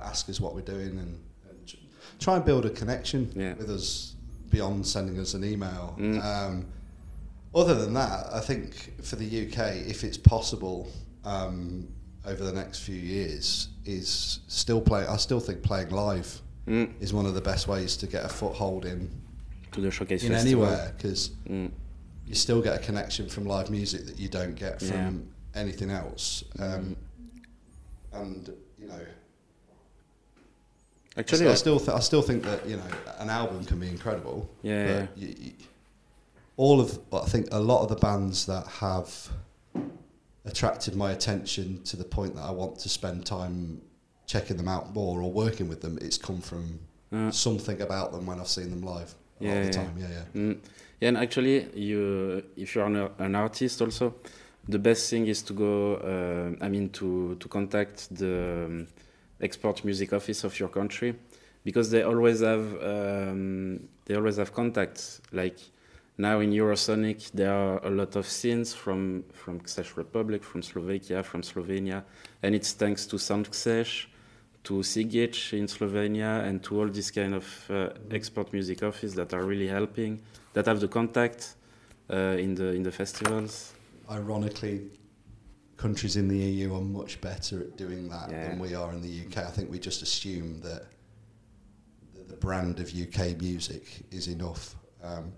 ask us what we're doing, and, and try and build a connection Yeah. with us beyond sending us an email. Mm. Um, other than that, I think for the UK, if it's possible, um, over the next few years, is still play. I still think playing live Mm. is one of the best ways to get a foothold in To the showcase in anywhere because Mm. you still get a connection from live music that you don't get from Yeah. anything else. Um, and you know, Actually, I still, th- I still think that you know an album can be incredible. Yeah, but yeah. You, you, all of I think a lot of the bands that have attracted my attention to the point that I want to spend time checking them out more or working with them, it's come from Uh, something about them when I've seen them live. A lot Yeah, of the time, yeah, yeah. Mm. Yeah, and actually, you if you're an, an artist also, the best thing is to go. Uh, I mean, to to contact the um, export music office of your country, because they always have um, they always have contacts. Like now in Eurosonic, there are a lot of scenes from from Czech Republic, from Slovakia, from Slovenia, and it's thanks to SoundCzech, to Sigic in Slovenia, and to all these kind of uh, export music office that are really helping, that have the contact uh, in the in the festivals. Ironically, countries in the EU are much better at doing that Yeah. than we are in the UK. I think we just assume that the- the brand of UK music is enough, um,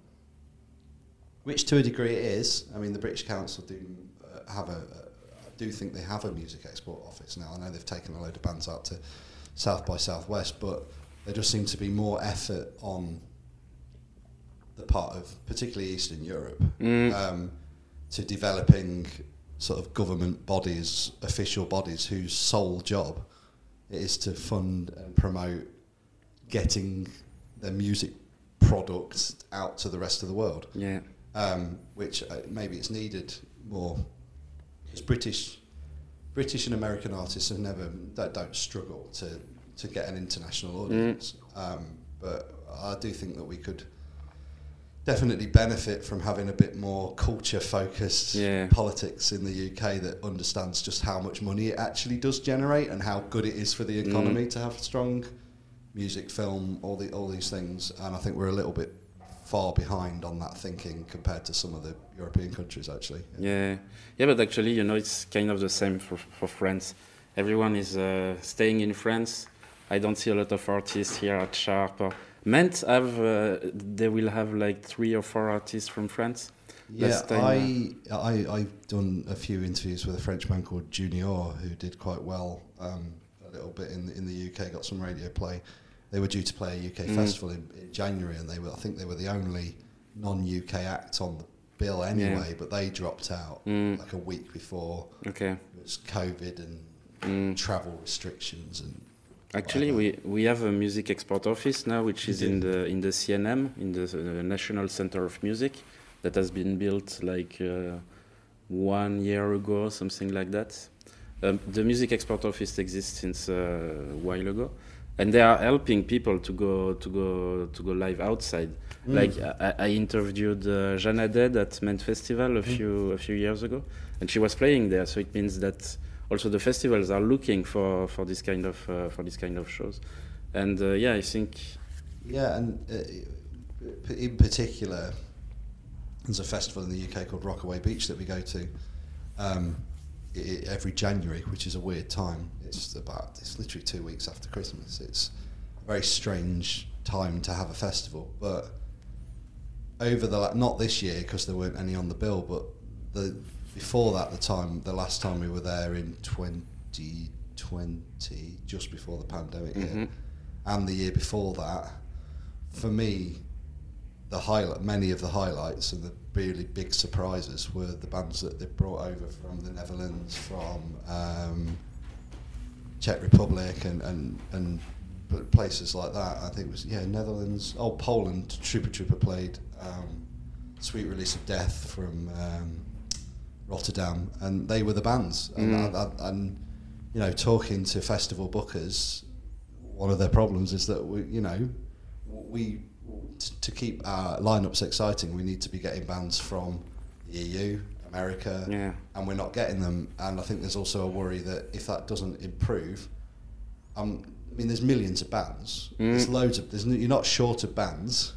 which to a degree it is. I mean, the British Council do uh, have a, a. Do think they have a music export office now. I know they've taken a load of bands out to South by Southwest, but there does seem to be more effort on the part of particularly Eastern Europe Mm. um, to developing sort of government bodies, official bodies whose sole job it is to fund and promote getting their music products out to the rest of the world. Yeah. Um, which uh, maybe it's needed more because British, British and American artists have never don't, don't struggle to to get an international audience. Um, but I do think that we could definitely benefit from having a bit more culture focused Yeah. politics in the UK that understands just how much money it actually does generate and how good it is for the economy to have strong music, film, all the all these things. And I think we're a little bit far behind on that thinking compared to some of the European countries actually. Yeah, yeah, but actually, you know, it's kind of the same for for France. Everyone is uh, staying in France. I don't see a lot of artists here at Sharpe. Or Ment have uh, they will have like three or four artists from France. Yeah, I, I I've done a few interviews with a French man called Junior who did quite well um, a little bit in the, in the UK, got some radio play. They were due to play a UK Mm. festival in, in January, and they were I think they were the only non-UK act on the bill anyway, but they dropped out Mm, like a week before okay. it was COVID and Mm. travel restrictions and Actually, we, we have a music export office now, which is in the in the CNM, in the uh, National Center of Music, that has been built like uh, one year ago, something like that. Um, the music export office exists since uh, a while ago, and they are helping people to go to go to go live outside. Mm. Like I, I interviewed uh, Jana Dead at Ment Festival a Mm. few a few years ago, and she was playing there. So it means that also the festivals are looking for for this kind of uh, for this kind of shows, and uh, yeah, I think Yeah, and uh, in particular, there's a festival in the UK called Rockaway Beach that we go to um, every January, which is a weird time. It's about it's literally two weeks after Christmas. It's a very strange time to have a festival, but over the la- not this year because there weren't any on the bill, but the before that, the time the last time we were there in 2020, just before the pandemic hit mhm. and the year before that, for me, the highlight, many of the highlights and the really big surprises were the bands that they brought over from the Netherlands, from um, Czech Republic, and and and places like that. I think it was yeah Netherlands, oh Poland. Trupa Trupa played um, Sweet Release of Death from um, Rotterdam, and they were the bands. And, Mm. and, and you know, talking to festival bookers, one of their problems is that we, you know, we to keep our lineups exciting, we need to be getting bands from the EU, America, yeah, and we're not getting them. And I think there's also a worry that if that doesn't improve, um, I mean, there's millions of bands. There's Mm. loads of. There's you're not short of bands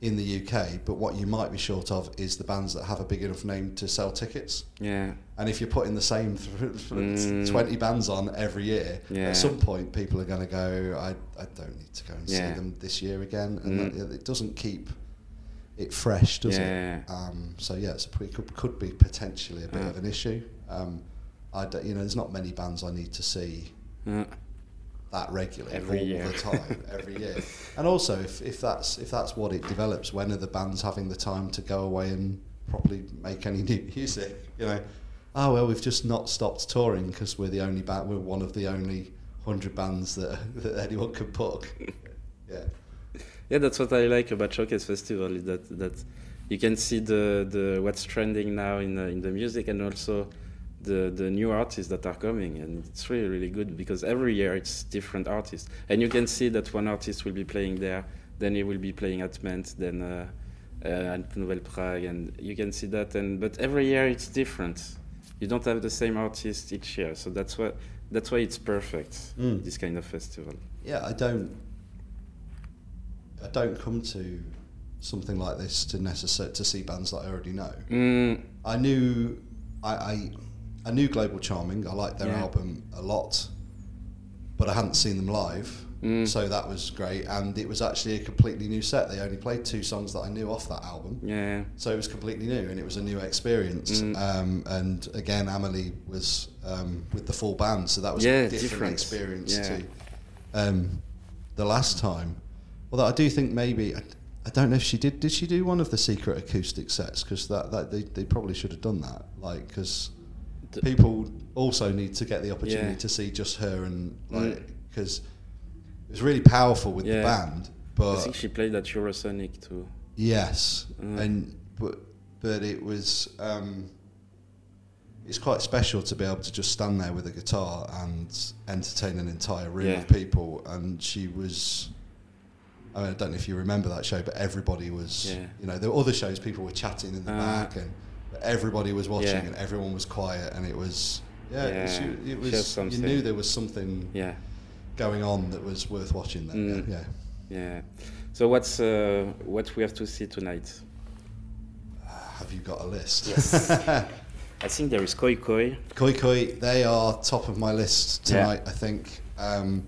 in the UK, but what you might be short of is the bands that have a big enough name to sell tickets. yeah, And if you're putting the same th- Mm. 20 bands on every year, Yeah. at some point people are going to go, I, I don't need to go and Yeah. see them this year again. And Mm. that, it doesn't keep it fresh, does Yeah. it? Um, so, yeah, it's it could, could be potentially a bit of an issue. Um, I you know, there's not many bands I need to see that regularly Every all year. the time, every year. And also, if, if that's if that's what it develops, when are the bands having the time to go away and properly make any new music? You know, oh well, we've just not stopped touring because we're the only band, we're one of the only hundred bands that that anyone could book. Yeah, yeah. That's what I like about Showcase Festival is that that you can see the, the what's trending now in the, in the music and also the the new artists that are coming and it's really really good because every year it's different artists and you can see that one artist will be playing there then he will be playing at Ment then uh, uh, at Nouvelle Prague and you can see that and but every year it's different you don't have the same artist each year so that's what that's why it's perfect Mm. this kind of festival Yeah, I don't. I don't come to something like this to necessar- to see bands that I already know. mm, I knew, I, I, I knew Global Charming. I liked their Yeah. album a lot, but I hadn't seen them live, mm, so that was great. And it was actually a completely new set. They only played two songs that I knew off that album, yeah so it was completely new and it was a new experience. Mm. Um, and again, Amelie was um, with the full band, so that was Yeah, a different, different. experience Yeah. to um, the last time. Although I do think maybe I, I don't know if she did. Did she do one of the secret acoustic sets? Because that, that they, they probably should have done that. Like because The- people also need to get the opportunity Yeah. to see just her and Mm. like because it was really powerful with the Yeah. band. I think she played at Eurosonic too Yes, Mm. and but but it was um, it's quite special to be able to just stand there with a guitar and entertain an entire room Yeah. of people. And she was. I, mean, I don't know if you remember that show, but everybody was. Yeah. You know, there were other shows. People were chatting in the Uh. back, and everybody was watching, Yeah. and everyone was quiet, and it was. Yeah, Yeah, she, it was you knew there was something yeah going on that was worth watching. There, Mm. yeah. Yeah. So what's uh, what we have to see tonight? Have you got a list? Yes. I think there is Koi Koi. Koi Koi, they are top of my list tonight. I think um,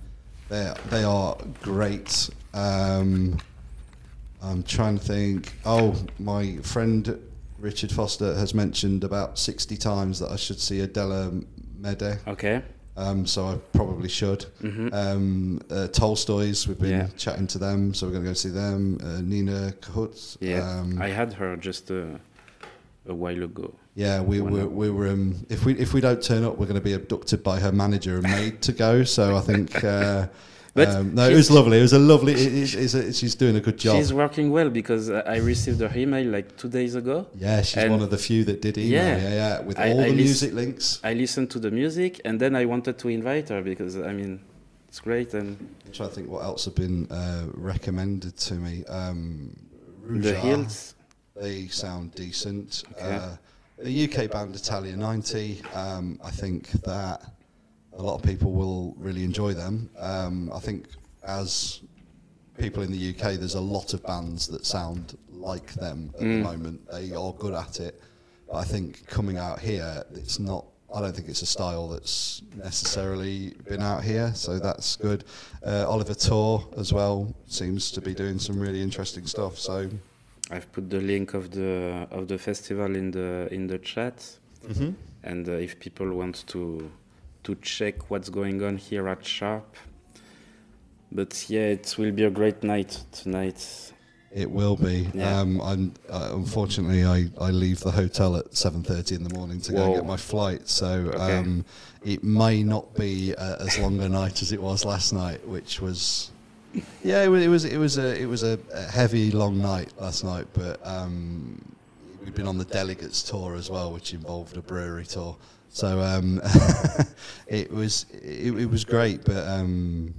they they are great. Um, I'm trying to think. Oh, my friend Richard Foster has mentioned about 60 times that I should see Adela Mede. Okay. Um, so I probably should. hmm Um, uh, Tolstoy's, we've been Yeah. chatting to them, so we're going to go see them. Uh, Nina Kohout. yeah. Um, I had her just uh, a while ago. Yeah, we were we were um, if we if we don't turn up, we're going to be abducted by her manager and made to go. So I think uh, But um, no, it was lovely. It was a lovely. It, it, it's a, she's doing a good job. She's working well because uh, I received her email like two days ago. yeah, she's one of the few that did email. Yeah. Yeah, yeah, with I- all I the music links. I listened to the music and then I wanted to invite her because I mean it's great and I'm trying to think what else have been uh, recommended to me. Um, the hills. they sound decent. Okay. Uh, the UK band Italia 90, um, I think that a lot of people will really enjoy them. Um, I think as people in the UK, there's a lot of bands that sound like them at the Mm. moment. They are good at it. But I think coming out here, it's not. I don't think it's a style that's necessarily been out here, so that's good. Uh, Oliver Tor as well seems to be doing some really interesting stuff. So I've put the link of the of the festival in the in the chat and uh, if people want to to check what's going on here at Sharpe. But yeah, it will be a great night tonight. It will be. Yeah. Um, I'm, uh, unfortunately, I, I leave the hotel at 7.30 in the morning to go get my flight. So Okay. um, it may not be uh, as long a night as it was last night, which was... Yeah, it was, it was, it was, a, it was a heavy, long night last night. But um, we've been on the delegates tour as well, which involved a brewery tour. So um, it was it, it was great, but um,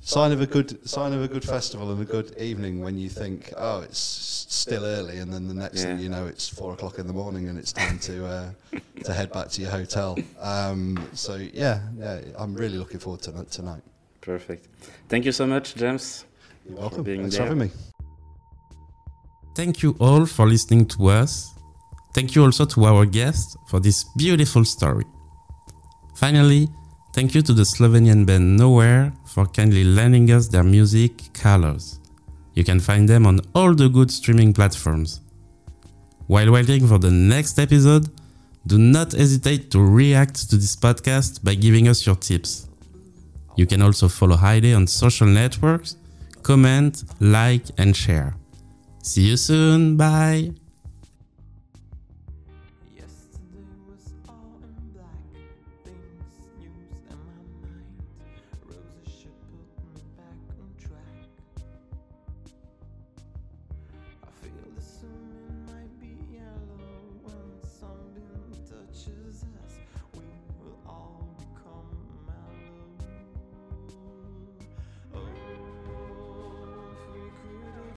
sign of a good sign of a good festival and a good evening when you think, oh, it's still early, and then the next thing you know, it's four o'clock in the morning and it's time to uh, to head back to your hotel. Um, so yeah, yeah, I'm really looking forward to that tonight. Perfect. Thank you so much, James. You're for welcome. being Thanks there. for having me. Thank you all for listening to us. Thank you also to our guests for this beautiful story. Finally, thank you to the Slovenian band Noair for kindly lending us their music, Colors. You can find them on all the good streaming platforms. While waiting for the next episode, do not hesitate to react to this podcast by giving us your tips. You can also follow Hajde on social networks, comment, like, and share. See you soon. Bye.